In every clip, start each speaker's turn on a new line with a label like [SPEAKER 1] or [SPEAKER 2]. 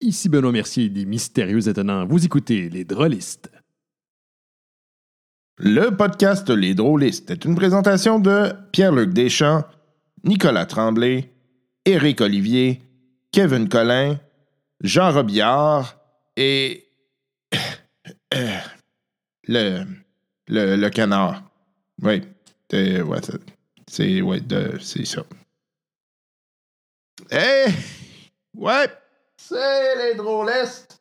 [SPEAKER 1] Ici Benoît Mercier des Mystérieux Étonnants. Vous écoutez Les Drôlistes.
[SPEAKER 2] Le podcast Les Drôlistes est une présentation de Pierre-Luc Deschamps, Nicolas Tremblay, Éric Olivier, Kevin Collin, Jean Robillard et. euh, le, le, le canard. Oui. C'est c'est ça. Eh! Ouais! C'est les drôlistes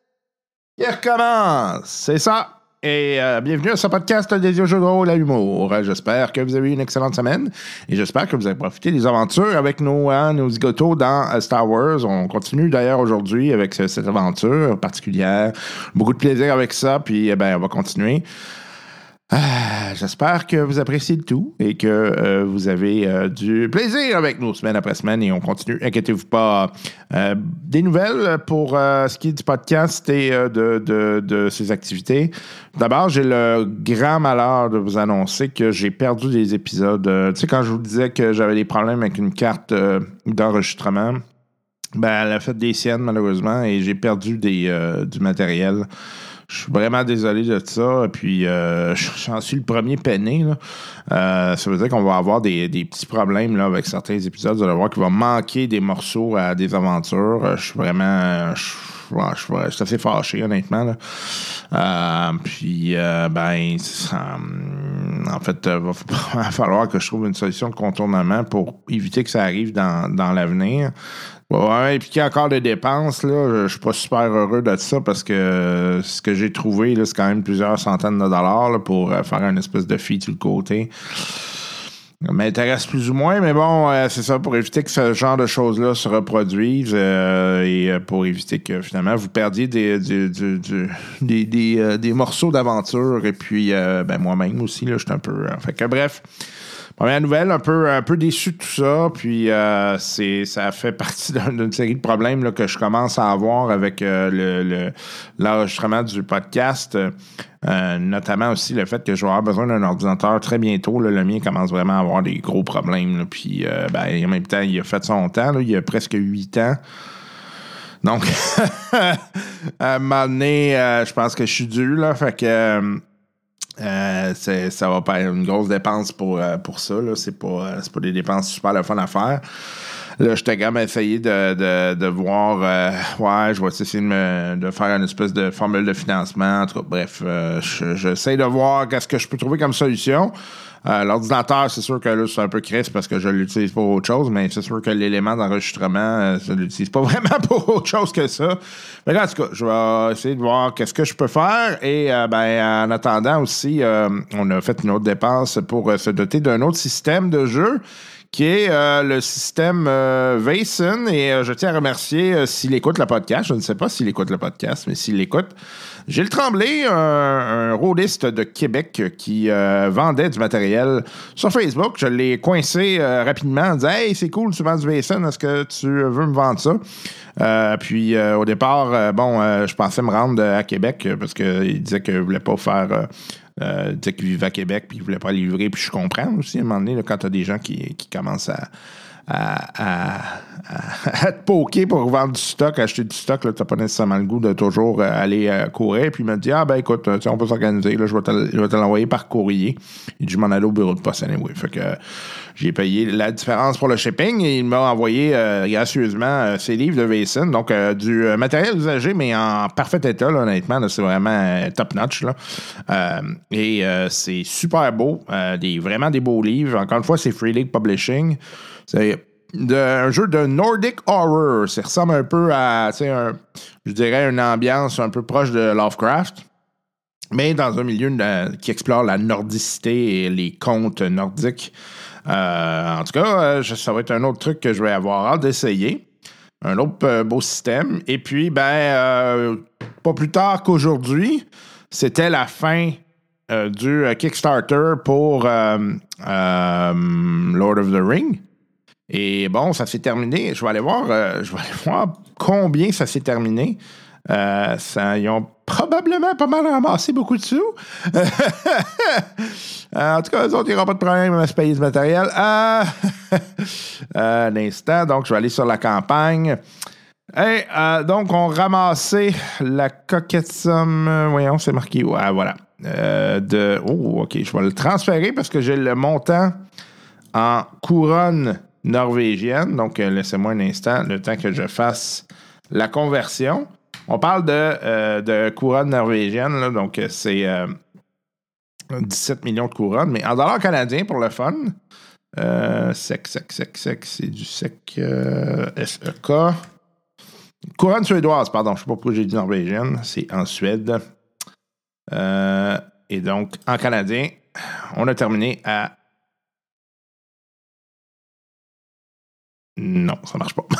[SPEAKER 2] qui recommencent. C'est ça. Et euh, bienvenue à ce podcast des jeux de rôle à l'humour. Euh, J'espère que vous avez eu une excellente semaine et j'espère que vous avez profité des aventures avec nos, hein, nos zigotos dans euh, Star Wars. On continue d'ailleurs aujourd'hui avec ce- cette aventure particulière. Beaucoup de plaisir avec ça, puis eh ben, on va continuer. Ah, J'espère que vous appréciez le tout et que euh, vous avez euh, du plaisir avec nous semaine après semaine et on continue. Inquiétez-vous pas. Euh, des nouvelles pour ce qui est du podcast et de, de, de ses activités. D'abord, j'ai le grand malheur de vous annoncer que j'ai perdu des épisodes. Tu sais, quand je vous disais que j'avais des problèmes avec une carte d'enregistrement, ben, elle a fait des siennes malheureusement et j'ai perdu des, du matériel. Je suis vraiment désolé de ça. Puis, euh, j'en suis le premier peiné. Euh, ça veut dire qu'on va avoir des, petits problèmes là, avec certains épisodes. Vous allez voir qu'il va manquer des morceaux à des aventures. Euh, Je suis vraiment. Je, je suis assez fâché, honnêtement. Euh, puis, euh, ben, hum, en fait, il va fa- falloir que je trouve une solution de contournement pour éviter que ça arrive dans l'avenir. Ouais, et puis qu'il y a encore des dépenses, là, je, suis pas super heureux de ça parce que euh, ce que j'ai trouvé, c'est quand même plusieurs centaines de dollars pour euh, faire une espèce de fee sur le côté. Ça m'intéresse plus ou moins, mais bon, euh, c'est ça, pour éviter que ce genre de choses-là se reproduisent et pour éviter que finalement vous perdiez des, des, des, euh, des morceaux d'aventure et puis ben, moi-même aussi, là, je suis un peu. fait que bref. Première nouvelle, un peu, un peu déçu de tout ça. Puis euh, ça fait partie d'un- d'une série de problèmes que je commence à avoir avec euh, le, le- l'enregistrement du podcast. Euh, notamment aussi le fait que je vais avoir besoin d'un ordinateur très bientôt. le mien commence vraiment à avoir des gros problèmes. Puis ben, en même temps, il a fait son temps. là. il a presque huit ans. Donc, à un moment donné, je pense que je suis dû. Là, fait que. Euh, ça va pas être une grosse dépense pour, euh, pour ça. Là. C'est, pas, euh, pas des dépenses super le fun à faire. Là, j'étais quand même essayé de, de, de voir, euh, ouais, je vais essayer de, me- de faire une espèce de formule de financement. Bref, euh, je- j'essaie de voir qu'est-ce que je peux trouver comme solution. Euh, l'ordinateur, c'est sûr que là, c'est un peu crisp parce que je l'utilise pour autre chose, mais c'est sûr que l'élément d'enregistrement, euh, je l'utilise pas vraiment pour autre chose que ça. Mais en tout cas, je vais essayer de voir qu'est-ce que je peux faire. Et euh, ben, en attendant aussi, euh, on a fait une autre dépense pour se doter d'un autre système de jeu qui est le système euh, Vason. Et je tiens à remercier s'il écoute le podcast. Je ne sais pas s'il écoute le podcast, mais s'il l'écoute. Gilles Tremblay, un, un rôliste de Québec qui euh, vendait du matériel sur Facebook. Je l'ai coincé euh, rapidement en Hey, c'est cool, tu vends du Vason, est-ce que tu veux me vendre ça? Euh, puis au départ, bon, je pensais me rendre à Québec parce qu'il disait qu'il ne voulait pas faire. il disait qu'il vivait à Québec puis il voulait pas livrer. Puis je comprends aussi à un moment donné, quand tu as des gens qui commencent à, à, à- te poker pour vendre du stock, acheter du stock, tu n'as pas nécessairement le goût de toujours euh, aller euh, courir. Puis il m'a dit Ah, ben écoute, euh, on peut s'organiser, je vais te, l'envoyer par courrier. Et je m'en allais au bureau de poste anyway. Fait que j'ai payé la différence pour le shipping et il m'a envoyé gracieusement ses livres de Vason. Donc, du matériel usagé, mais en parfait état, honnêtement. c'est vraiment top-notch. et c'est super beau. des, vraiment des beaux livres. Encore une fois, c'est Free League Publishing. C'est un jeu de Nordic Horror. Ça ressemble un peu à, un- je dirais, une ambiance un peu proche de Lovecraft mais dans un milieu qui explore la nordicité et les contes nordiques. Euh, en tout cas, euh, ça va être un autre truc que je vais avoir hâte d'essayer. Un autre euh, beau système. Et puis, ben, pas plus tard qu'aujourd'hui, c'était la fin du Kickstarter pour Lord of the Ring. Et bon, ça s'est terminé. Je vais aller voir, euh, je vais aller voir combien ça s'est terminé. Euh, ils ont probablement pas mal ramassé beaucoup de sous. Euh, en tout cas, eux autres, ils n'auront pas de problème à se payer du matériel. Euh, un instant, donc je vais aller sur la campagne. Euh, donc, on ramassait la coquette somme. Voyons, c'est marqué. Ouais, voilà. De. Oh, OK. Je vais le transférer parce que j'ai le montant en couronne norvégienne. Donc, euh, laissez-moi un instant, le temps que je fasse la conversion. On parle de, euh, couronne norvégienne. donc, euh, c'est euh, 17 millions de couronnes. Mais en dollars canadiens, pour le fun. euh, sec, sec, sec, sec. C'est du sec SEK. Couronne suédoise, pardon. Je ne sais pas pourquoi j'ai dit norvégienne. C'est en Suède. Et donc, en canadien, on a terminé à. Non, ça marche pas.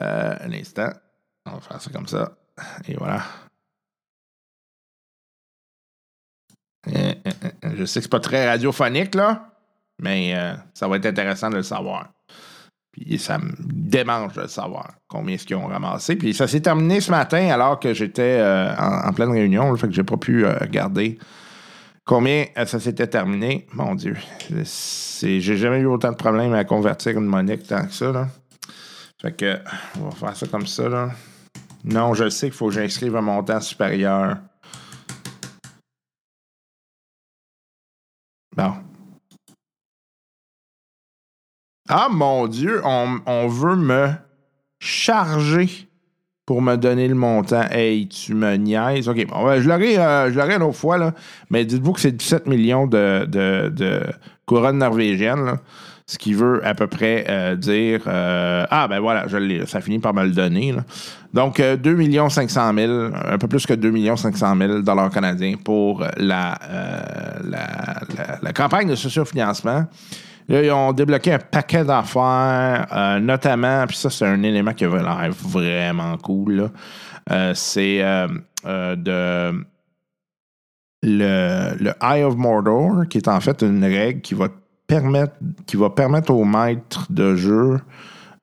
[SPEAKER 2] Euh, un instant. On va faire ça comme ça. Et voilà. Euh, euh, Je sais que c'est pas très radiophonique, là, mais ça va être intéressant de le savoir. Puis ça me démange de le savoir combien est-ce qu'ils ont ramassé. Puis ça s'est terminé ce matin alors que j'étais en, pleine réunion. Là, fait que j'ai pas pu regarder combien euh, ça s'était terminé? Mon Dieu. J'ai jamais eu autant de problèmes à convertir une monnaie que tant que ça. Là. Fait que on va faire ça comme ça. Là. Non, je sais qu'il faut que j'inscrive un montant supérieur. Bon. Ah mon Dieu, on, on veut me charger pour me donner le montant. Hey, tu me niaises. OK, bon, ouais, je l'aurai euh, une autre fois, mais dites-vous que c'est 17 millions de, couronnes norvégiennes, ce qui veut à peu près euh, dire... euh, ah, ben voilà, je ça finit par me le donner. Donc, euh, 2 500 000, un peu plus que 2 500 000 dollars canadiens pour la, euh, campagne de sociofinancement. Là, ils ont débloqué un paquet d'affaires, euh, notamment, puis ça, c'est un élément qui avait l'air vraiment cool. Euh, c'est euh, de le, Eye of Mordor, qui est en fait une règle qui va permettre, qui va permettre aux maîtres de jeu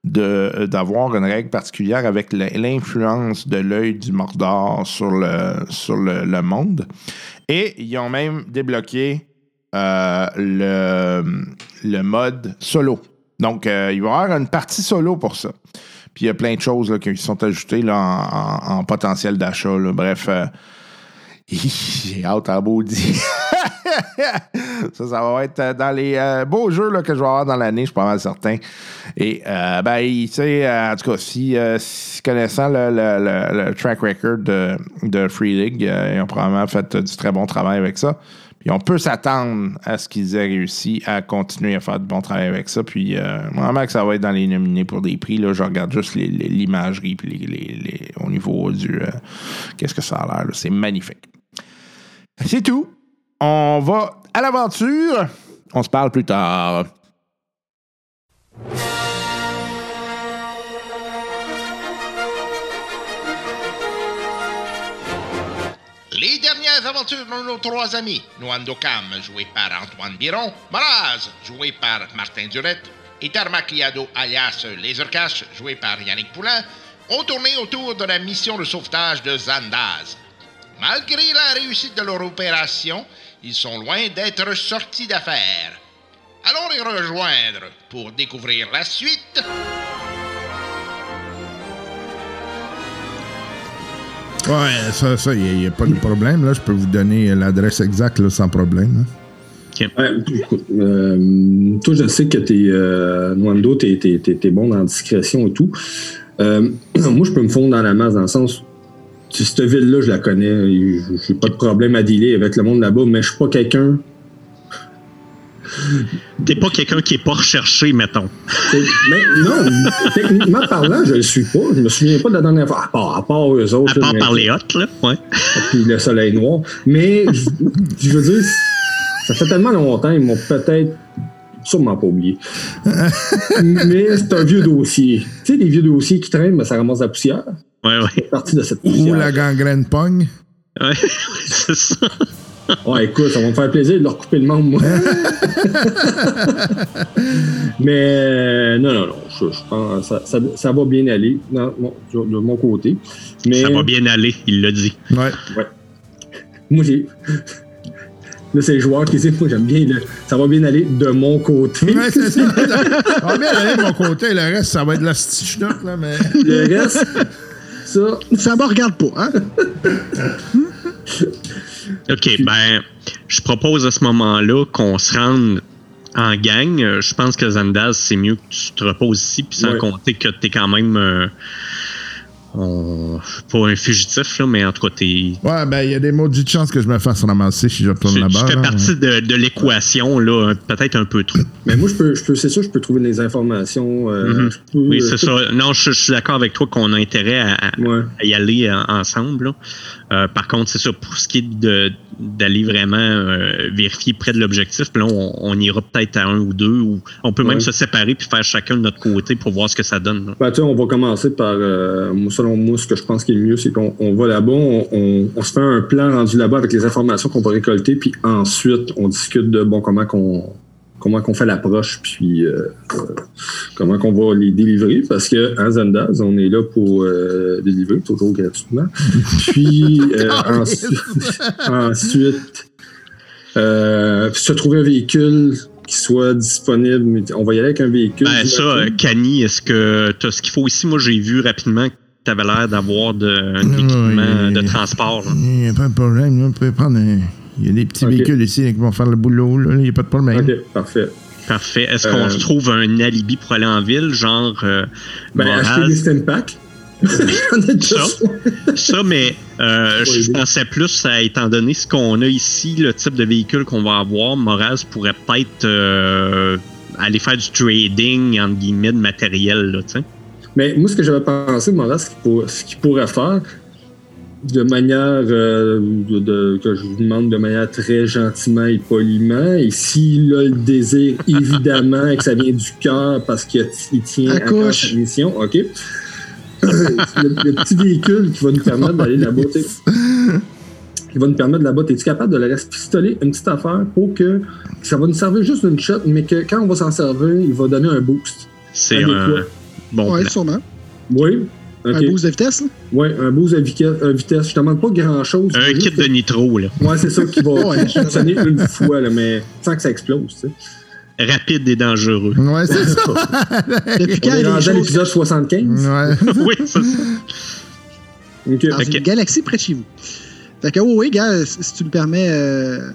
[SPEAKER 2] d'avoir une règle particulière avec l'influence de l'œil du Mordor sur le monde. Et ils ont même débloqué euh, le, le mode solo. Donc, euh, il va y avoir une partie solo pour ça. Puis il y a plein de choses là, qui sont ajoutées là, en, en- en potentiel d'achat. Bref, euh, j'ai hâte à maudit. ça, ça va être dans les beaux jeux là, que je vais avoir dans l'année, je suis pas mal certain. Et, ben, tu sais, en tout cas, si, connaissant le, le- le- le track record de, de Free League, ils ont probablement fait du très bon travail avec ça. On peut s'attendre à ce qu'ils aient réussi à continuer à faire du bon travail avec ça. Puis euh, que ça va être dans les nominés pour des prix. Là, je regarde juste l'imagerie au niveau du... euh, Qu'est-ce que ça a l'air? C'est magnifique. C'est tout. On va à l'aventure. On se parle plus tard.
[SPEAKER 3] De nos trois amis, Noandokam, joué par Antoine Biron, Maraz, joué par Martin Durette, et Tarmac Liado, alias Lasercash, joué par Yannick Poulain, ont tourné autour de la mission de sauvetage de Zandaz. Malgré la réussite de leur opération, ils sont loin d'être sortis d'affaires. Allons les rejoindre pour découvrir la suite.
[SPEAKER 2] Ouais, ça, ça, il n'y a, pas de problème. Là, je peux vous donner l'adresse exacte là, sans problème.
[SPEAKER 4] Ouais, écoute, euh, toi, je sais que t'es, euh, Nwando, t'es, t'es, t'es, t'es bon dans la discrétion et tout. Euh, moi, je peux me fondre dans la masse dans le sens, cette ville-là, je la connais, j'ai j'ai pas de problème à dealer avec le monde là-bas, mais je suis pas quelqu'un.
[SPEAKER 5] T'es pas quelqu'un qui est pas recherché, mettons.
[SPEAKER 4] Mais non, techniquement parlant, je le suis pas. Je me souviens pas de la dernière fois. À part, à part eux autres.
[SPEAKER 5] À
[SPEAKER 4] là,
[SPEAKER 5] part
[SPEAKER 4] mais-
[SPEAKER 5] par les hottes, là. Ouais.
[SPEAKER 4] puis le soleil noir. Mais je, je veux dire, ça fait tellement longtemps, ils m'ont peut-être sûrement pas oublié. Mais c'est un vieux dossier. Tu sais, les vieux dossiers qui traînent, ben, ça ramasse la poussière.
[SPEAKER 5] Ouais, ouais.
[SPEAKER 4] C'est partie de cette
[SPEAKER 2] Ou
[SPEAKER 4] poussière.
[SPEAKER 2] la gangrène pogne.
[SPEAKER 5] Ouais, c'est ça.
[SPEAKER 4] Ouais, écoute, ça va me faire plaisir de leur couper le membre, moi. Mais euh, non, non, non. Je, je pense ça, ça, ça va bien aller dans de mon côté. Mais
[SPEAKER 5] Ça va bien aller, il l'a dit.
[SPEAKER 2] Ouais.
[SPEAKER 4] moi, j'ai. Là, c'est le joueur qui dit, moi, j'aime bien, le- ça va bien aller de mon côté.
[SPEAKER 2] Ouais, c'est ça. On va bien aller de mon côté, le reste, ça va être de la stichnote, là, mais.
[SPEAKER 4] Le reste, ça,
[SPEAKER 6] Ça me regarde pas, hein?
[SPEAKER 5] OK, ben, je propose à ce moment-là qu'on se rende en gang. Je pense que Zandaz, c'est mieux que tu te reposes ici, puis sans
[SPEAKER 4] Ouais.
[SPEAKER 5] compter que t'es quand même. euh, on- pas un fugitif, là, mais en tout cas, t'es.
[SPEAKER 2] Ouais, ben, il y a des maudites chances que je me fasse ramasser si je retourne là-bas.
[SPEAKER 5] fais
[SPEAKER 2] là.
[SPEAKER 5] partie de, de l'équation, là, peut-être un peu trop.
[SPEAKER 4] mais moi, je peux, je peux, c'est sûr, je peux trouver des informations. euh,
[SPEAKER 5] Mhm.
[SPEAKER 4] je peux-
[SPEAKER 5] Oui,
[SPEAKER 4] je
[SPEAKER 5] c'est ça. Non, je, je suis d'accord avec toi qu'on a intérêt à, à-
[SPEAKER 4] Ouais.
[SPEAKER 5] à y aller euh, ensemble. là. Euh, par contre, c'est ça, pour ce qui est de- d'aller vraiment euh, vérifier près de l'objectif, puis là, on, on ira peut-être à un ou deux, ou on peut même
[SPEAKER 4] Ouais.
[SPEAKER 5] se séparer puis faire chacun de notre côté pour voir ce que ça donne. là.
[SPEAKER 4] Ben, on va commencer par, euh, selon moi, ce que je pense qui est le mieux, c'est qu'on on va là-bas, on, on- on se fait un plan rendu là-bas avec les informations qu'on va récolter, puis ensuite, on discute de, bon, comment qu'on comment qu'on fait l'approche, puis euh, euh, comment qu'on va les délivrer, parce que en Zendaz, on est là pour euh, délivrer, toujours gratuitement. Puis euh, ensuite, ensuite euh, se trouver un véhicule qui soit disponible, mais on va y aller avec un véhicule.
[SPEAKER 5] Ben ça, Kani, est-ce que tu as ce qu'il faut? Ici? Moi, j'ai vu rapidement que tu avais l'air d'avoir de, un
[SPEAKER 2] Oui,
[SPEAKER 5] équipement de transport.
[SPEAKER 2] Il n'y a pas de problème. là. On peut prendre un- Il y a des petits véhicules ici là, qui vont faire le boulot. là. Il n'y a pas de problème.
[SPEAKER 4] Ok, parfait.
[SPEAKER 5] Parfait. Est-ce qu'on
[SPEAKER 4] Euh,
[SPEAKER 5] se trouve un alibi pour aller en ville, genre euh,
[SPEAKER 4] Ben, acheter des stem packs.
[SPEAKER 5] Ça? Ça, mais euh, je pensais plus à étant donné ce qu'on a ici, le type de véhicule qu'on va avoir, Moraz pourrait peut-être euh, aller faire du trading, entre guillemets, de matériel, là, tu sais.
[SPEAKER 4] Mais moi, ce que j'avais pensé, moi, là, ce qu'il pour- pourrait faire, de manière euh, de, de- que je vous demande de manière très gentiment et poliment, et s'il a le désir, évidemment, et que ça vient du cœur parce qu'il il tient à cœur sa mission, OK? le, le petit véhicule qui va nous permettre d'aller là-bas, qui va nous permettre là-bas, es-tu capable de le respistoler une petite affaire pour que ça va nous servir juste d'une shot, mais que quand on va s'en servir, il va donner un boost.
[SPEAKER 5] C'est un bon
[SPEAKER 6] Ouais,
[SPEAKER 5] plan.
[SPEAKER 6] sûrement.
[SPEAKER 4] Oui?
[SPEAKER 6] Un boost de vitesse, là?
[SPEAKER 4] Ouais, un boost de vitesse. euh, vitesse. Je te demande pas grand-chose.
[SPEAKER 5] Un
[SPEAKER 4] Juste
[SPEAKER 5] kit de nitro, là.
[SPEAKER 4] Ouais, c'est ça qui va
[SPEAKER 6] Ouais.
[SPEAKER 4] fonctionner une fois, là, mais sans que ça explose. Tu sais.
[SPEAKER 5] Rapide et dangereux.
[SPEAKER 2] Ouais, c'est ça.
[SPEAKER 6] Depuis
[SPEAKER 4] On
[SPEAKER 6] quand
[SPEAKER 4] est
[SPEAKER 6] il y a
[SPEAKER 4] rendu
[SPEAKER 6] des
[SPEAKER 4] à
[SPEAKER 6] choses
[SPEAKER 4] l'épisode 75.
[SPEAKER 2] Ouais.
[SPEAKER 5] oui, c'est ça.
[SPEAKER 6] Dans une galaxie près de chez vous? Fait que, oui, oui, gars, si si tu me permets, euh,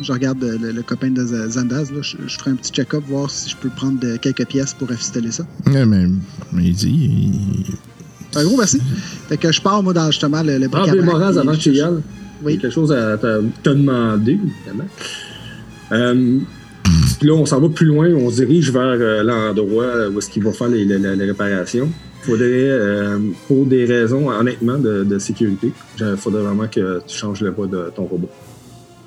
[SPEAKER 6] je regarde euh, le, le copain de Zandaz, là, je, je ferai un petit check-up, voir si je peux prendre de- quelques pièces pour affistoler ça.
[SPEAKER 2] Ouais, mais, mais il dit. il-
[SPEAKER 6] Un gros merci. Fait que je pars, moi, dans justement le, le
[SPEAKER 4] Ah, Moraz, avant que tu y ailles, il
[SPEAKER 6] Oui.
[SPEAKER 4] quelque chose à te te demander, évidemment. Euh, puis là, on s'en va plus loin, on se dirige vers euh, l'endroit où est-ce qu'il va faire les, les- les réparations. Faudrait, euh, pour des raisons, honnêtement, de, de sécurité, il faudrait vraiment que tu changes le voie de ton robot.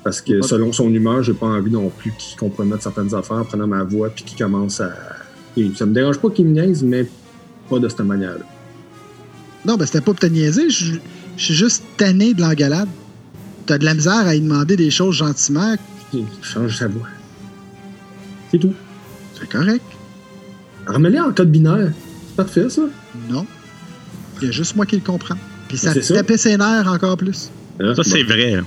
[SPEAKER 4] Parce que selon son humeur, j'ai pas envie non plus qu'il compromette certaines affaires en prenant ma voix puis qu'il commence à. et ça me dérange pas qu'il me niaise, mais pas de cette manière-là.
[SPEAKER 6] Non, ben c'était pas pour te niaiser, je je suis juste tanné de l'engalade. T'as de la misère à y demander des choses gentiment,
[SPEAKER 4] Il change sa voix. C'est tout.
[SPEAKER 6] c'est correct.
[SPEAKER 4] Remets-les en code binaire. C'est parfait, ça.
[SPEAKER 6] Non. Il y a juste moi qui le comprends. Puis ça te
[SPEAKER 4] ça.
[SPEAKER 6] tapait ses nerfs encore plus.
[SPEAKER 4] Hein?
[SPEAKER 5] Ça, c'est
[SPEAKER 4] Bon.
[SPEAKER 5] vrai. hein.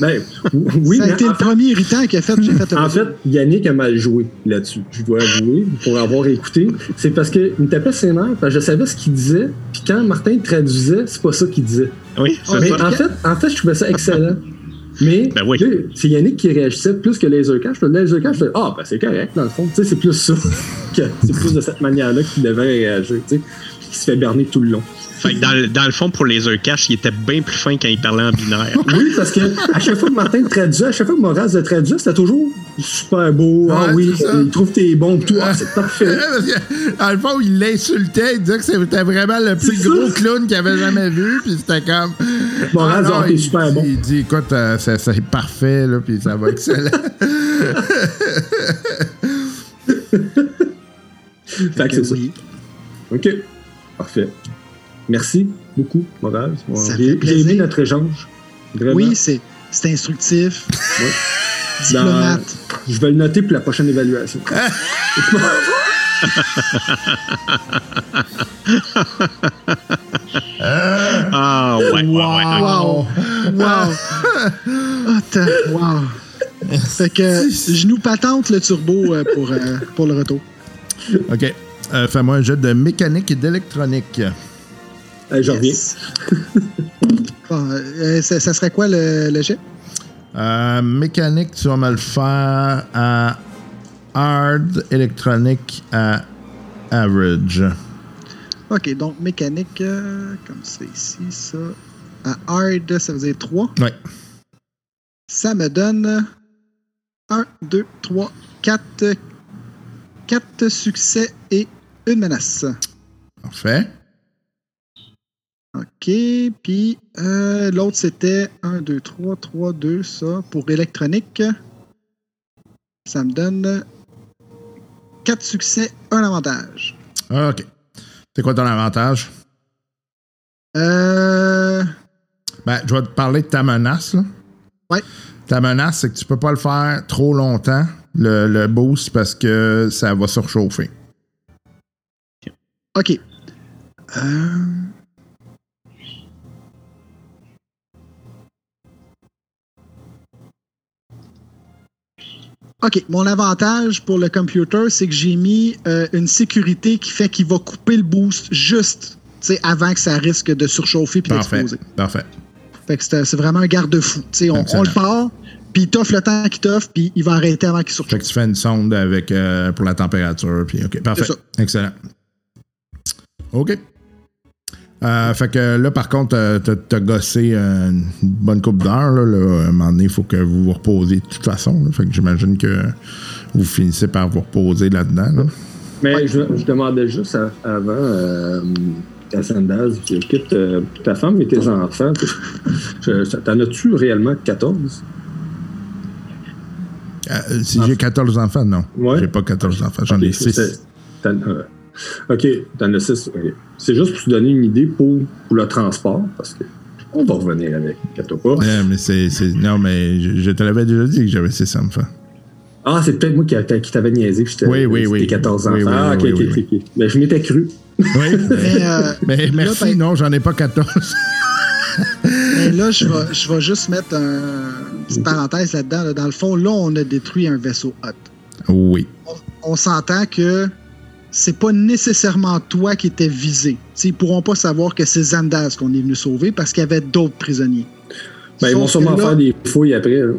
[SPEAKER 4] Ben, oui,
[SPEAKER 6] ça a été
[SPEAKER 4] en
[SPEAKER 6] le premier irritant qui a fait que j'ai fait le
[SPEAKER 4] En fait, Yannick a mal joué là-dessus. Je dois avouer, pour avoir écouté. C'est parce qu'il me tapait ses nerfs, parce que je savais ce qu'il disait. Puis quand Martin traduisait, c'est pas ça qu'il disait.
[SPEAKER 5] Oui, c'est
[SPEAKER 4] Mais
[SPEAKER 5] ça.
[SPEAKER 4] en fait, en fait, je trouvais ça excellent. Mais
[SPEAKER 5] Ben oui.
[SPEAKER 4] c'est Yannick qui réagissait plus que Lasercash. Le Lasercash, je fais Ah, ben c'est correct, dans le fond. Tu sais, c'est plus ça. c'est plus de cette manière-là qu'il devait réagir. Tu sais, Puis qu'il se fait berner tout le long.
[SPEAKER 5] Fait que dans, le- dans le fond, pour Laser Cash, il était bien plus fin quand il parlait en binaire.
[SPEAKER 4] Oui, parce que à chaque fois que Martin le traduisait, à chaque fois que Moraz le traduisait, c'était toujours super beau. ah
[SPEAKER 2] Ouais,
[SPEAKER 4] oui, il trouve tes bons, tout. Ah, c'est parfait.
[SPEAKER 2] Que, dans le fond, il l'insultait, il disait que c'était vraiment le plus gros clown qu'il avait jamais vu, puis c'était comme.
[SPEAKER 4] Moraz, ah, t'es super
[SPEAKER 2] dit-
[SPEAKER 4] bon.
[SPEAKER 2] Il dit, écoute, euh, c'est parfait, là, puis ça va excellent.
[SPEAKER 4] Fait que c'est ça. OK. Parfait. Merci beaucoup, Moraz.
[SPEAKER 6] Ça
[SPEAKER 4] J'ai aimé notre échange. Vraiment.
[SPEAKER 6] Oui, c'est c'est instructif.
[SPEAKER 4] Ouais.
[SPEAKER 6] Diplomate.
[SPEAKER 4] Je vais le noter pour la prochaine évaluation.
[SPEAKER 5] Ah, ouais, ouais, ouais. ouais.
[SPEAKER 6] Wow! Wow! Ah, 4. Wow. Fait que je nous patente le turbo euh, pour, euh, pour le retour.
[SPEAKER 2] OK. Euh, Fais-moi un jeu de mécanique et d'électronique.
[SPEAKER 4] Hey, je reviens.
[SPEAKER 6] Yes. Bon, euh, ça, ça serait quoi le, le jet?
[SPEAKER 2] Euh, mécanique, tu vas me le faire à hard, électronique à average.
[SPEAKER 6] Ok, donc mécanique, euh, comme c'est ici, ça. À hard, ça veut dire 3.
[SPEAKER 2] Ouais.
[SPEAKER 6] Ça me donne 1, 2, 3, 4. 4 succès et une menace.
[SPEAKER 2] Parfait.
[SPEAKER 6] OK. Puis euh, l'autre, c'était 1, 2, 3, 3, 2, ça. Pour électronique, ça me donne 4 succès, un avantage.
[SPEAKER 2] OK. C'est quoi ton avantage?
[SPEAKER 6] Euh.
[SPEAKER 2] Ben, je vais te parler de ta menace. Là.
[SPEAKER 6] Ouais.
[SPEAKER 2] Ta menace, c'est que tu peux pas le faire trop longtemps, le, le boost, parce que ça va surchauffer.
[SPEAKER 6] OK. Euh... OK. Mon avantage pour le computer, c'est que j'ai mis euh, une sécurité qui fait qu'il va couper le boost juste avant que ça risque de surchauffer puis d'exploser.
[SPEAKER 2] Parfait.
[SPEAKER 6] Fait que c'est vraiment un garde-fou. On, le part, puis il t'offre le temps qu'il t'offre, puis il va arrêter avant qu'il
[SPEAKER 2] Fait
[SPEAKER 6] surchauffe.
[SPEAKER 2] que tu fais une sonde avec, euh, pour la température. Puis, OK, parfait. Excellent. OK. Euh, fait que là, par contre, euh, t'as gossé une bonne coupe d'heures. Là, là. À un moment donné, il faut que vous vous reposiez de toute façon. là. Fait que j'imagine que vous finissez par vous reposer là-dedans. là.
[SPEAKER 4] Mais je, je demandais juste à- avant euh, à Sandaz, écoute, euh, ta femme et tes enfants, t'en as-tu réellement 14?
[SPEAKER 2] Euh, si j'ai 14 enfants, non.
[SPEAKER 4] Ouais.
[SPEAKER 2] J'ai pas 14 enfants, j'en ai
[SPEAKER 4] Ok,
[SPEAKER 2] 6.
[SPEAKER 4] c'est- t'en- euh, OK, t'en as 6. C'est juste pour te donner une idée pour, pour le transport, parce que on va revenir avec, inquiète-toi pas.
[SPEAKER 2] Ouais, mais c'est, c'est- Non, mais je, je te l'avais déjà dit que j'avais 6 enfants.
[SPEAKER 4] Ah, c'est peut-être moi qui, qui t'avais niaisé, puis je t'avais
[SPEAKER 2] Oui, oui, oui.
[SPEAKER 4] tes 14 enfants.
[SPEAKER 2] Oui, oui,
[SPEAKER 4] ah, ok,
[SPEAKER 2] oui,
[SPEAKER 4] ok,
[SPEAKER 2] oui,
[SPEAKER 4] ok, ok. Mais je m'étais cru.
[SPEAKER 2] Oui, mais,
[SPEAKER 6] Mais, euh,
[SPEAKER 2] mais merci,
[SPEAKER 6] là, ben-
[SPEAKER 2] non, j'en ai pas 14.
[SPEAKER 6] Mais là, je vais, je vais juste mettre un, une petite parenthèse là-dedans. là. Dans le fond, là, on a détruit un vaisseau hot.
[SPEAKER 2] oui.
[SPEAKER 6] On, on s'entend que c'est pas nécessairement toi qui étais visé. T'sais, ils pourront pas savoir que c'est Zandaz qu'on est venu sauver parce qu'il y avait d'autres prisonniers.
[SPEAKER 4] Ben, ils vont sûrement
[SPEAKER 6] là-
[SPEAKER 4] faire des fouilles après. là.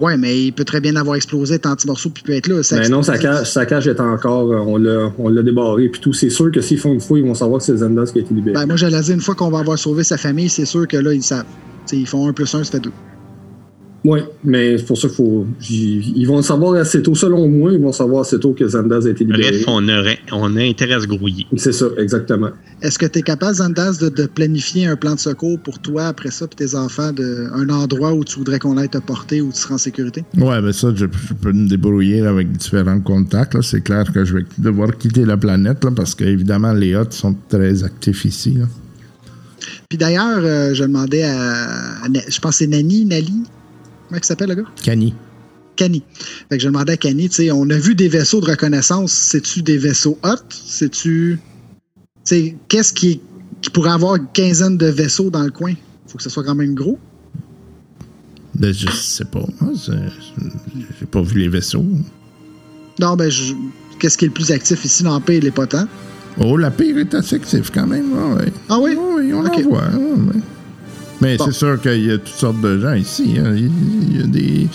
[SPEAKER 6] Ouais, mais il peut très bien avoir explosé, être morceaux, puis peut être là.
[SPEAKER 4] Ben non, sa cage, sa cage est encore. euh, On l'a, débarré. Puis tout, c'est sûr que s'ils font une fouille, ils vont savoir que c'est Zendas qui a été libéré.
[SPEAKER 6] Ben, moi, j'allais dire, une fois qu'on va avoir sauvé sa famille, c'est sûr que là, ils savent. T'sais, ils font un plus un, ça fait deux.
[SPEAKER 4] Oui, mais c'est pour ça qu'il faut. Ils vont le savoir assez tôt. Selon moi, ils vont savoir assez tôt que Zendas a été libéré.
[SPEAKER 5] Bref, on, aurait, on a intérêt à se grouiller.
[SPEAKER 4] C'est ça, exactement.
[SPEAKER 6] Est-ce que tu es capable, Zandaz, de, de planifier un plan de secours pour toi, après ça, puis tes enfants, de, un endroit où tu voudrais qu'on aille te porter, où tu seras en sécurité?
[SPEAKER 2] Ouais, ben ça, je, je peux me débrouiller là, avec différents contacts. C'est clair que je vais devoir quitter la planète là, parce qu'évidemment, les Hots sont très actifs ici. là.
[SPEAKER 6] Puis d'ailleurs, euh, je demandais à, à Je pense que c'est Nani, Nali. Comment il s'appelle, le gars?
[SPEAKER 2] Cani.
[SPEAKER 6] Cani. Fait que je demandais à Cani, tu sais, on a vu des vaisseaux de reconnaissance. C'est-tu des vaisseaux hot? C'est-tu. Tu sais, qu'est-ce qui, qui pourrait avoir une quinzaine de vaisseaux dans le coin? Faut que ce soit quand même gros.
[SPEAKER 2] Ben, je sais pas. J'ai pas vu les vaisseaux.
[SPEAKER 6] Non, ben, je- qu'est-ce qui est le plus actif ici? L'Empire, il est pas tant.
[SPEAKER 2] Oh, la pire est assez active quand même. ouais.
[SPEAKER 6] Ah oui?
[SPEAKER 2] Oui, on
[SPEAKER 6] Ok.
[SPEAKER 2] en voit. ouais, ouais. Mais
[SPEAKER 6] Bon.
[SPEAKER 2] c'est sûr qu'il y a toutes sortes de gens ici. hein. Il y a, des,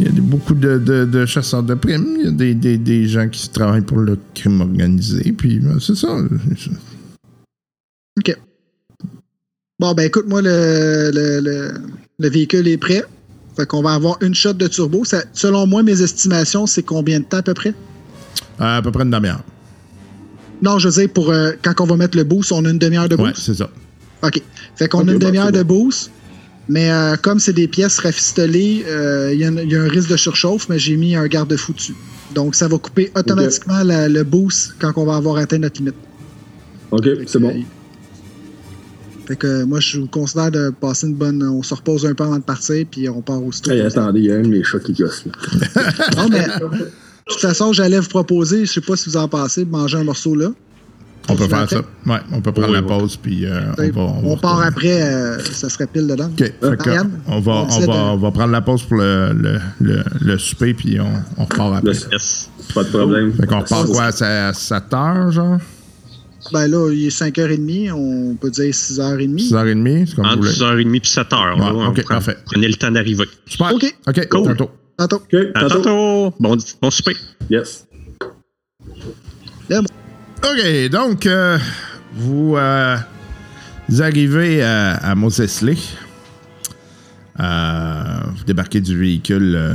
[SPEAKER 2] il y a des- beaucoup de, de- de chasseurs de primes. Il y a des, des- des gens qui travaillent pour le crime organisé. Puis ben, c'est ça.
[SPEAKER 6] OK. Bon, ben écoute, moi, le, le, le- le véhicule est prêt. Fait qu'on va avoir une shot de turbo. Ça- selon moi, mes estimations, c'est combien de temps à peu près?
[SPEAKER 2] À peu près une demi-heure.
[SPEAKER 6] Non, je veux dire, pour, euh, quand on va mettre le boost, on a une demi-heure de boost.
[SPEAKER 2] c'est ça.
[SPEAKER 6] OK. Fait qu'on a une demi-heure de boost. Mais euh, comme c'est des pièces rafistolées, euh, il y, a un- il y a un risque de surchauffe, mais j'ai mis un garde-fou dessus. Donc, ça va couper automatiquement la- le boost quand on va avoir atteint notre limite.
[SPEAKER 4] OK, c'est bon.
[SPEAKER 6] Fait que euh, moi, je vous considère de passer une bonne. On se repose un peu avant de partir, puis on part au
[SPEAKER 4] Hey, attendez, il y a un de mes chats qui gosse. là.
[SPEAKER 6] Non, mais de toute façon, j'allais vous proposer, je sais pas si vous en pensez, de manger un morceau là.
[SPEAKER 2] On peut faire ça. Ouais, on peut prendre
[SPEAKER 5] Oui,
[SPEAKER 2] la pause, puis euh, on va.
[SPEAKER 6] on,
[SPEAKER 2] va
[SPEAKER 6] part
[SPEAKER 2] retourner.
[SPEAKER 6] après, euh, ça serait pile dedans.
[SPEAKER 2] OK.
[SPEAKER 6] Marianne,
[SPEAKER 2] on, va, on,
[SPEAKER 6] décide
[SPEAKER 2] va,
[SPEAKER 6] de-
[SPEAKER 2] on va prendre la pause pour le, le, le, le souper, puis on, on repart après.
[SPEAKER 5] Yes.
[SPEAKER 4] Pas de problème.
[SPEAKER 2] Fait qu'on repart quoi, à 7 heures, genre?
[SPEAKER 6] Ben là, il est 5h30, on peut dire 6h30.
[SPEAKER 2] 6h30, c'est comme vous
[SPEAKER 5] Entre
[SPEAKER 2] voulez.
[SPEAKER 5] 6h30 puis 7h.
[SPEAKER 2] Ouais, ok, parfait.
[SPEAKER 5] Prenez le temps d'arriver.
[SPEAKER 2] Super.
[SPEAKER 6] OK.
[SPEAKER 2] OK,
[SPEAKER 5] Cool.
[SPEAKER 2] tantôt.
[SPEAKER 6] Tantôt.
[SPEAKER 4] OK,
[SPEAKER 5] À
[SPEAKER 4] tantôt.
[SPEAKER 5] tantôt. Bon, bon souper.
[SPEAKER 4] Yes.
[SPEAKER 2] OK, donc, euh, vous, euh, vous arrivez à, à Moses Lee. Euh, vous débarquez du véhicule euh,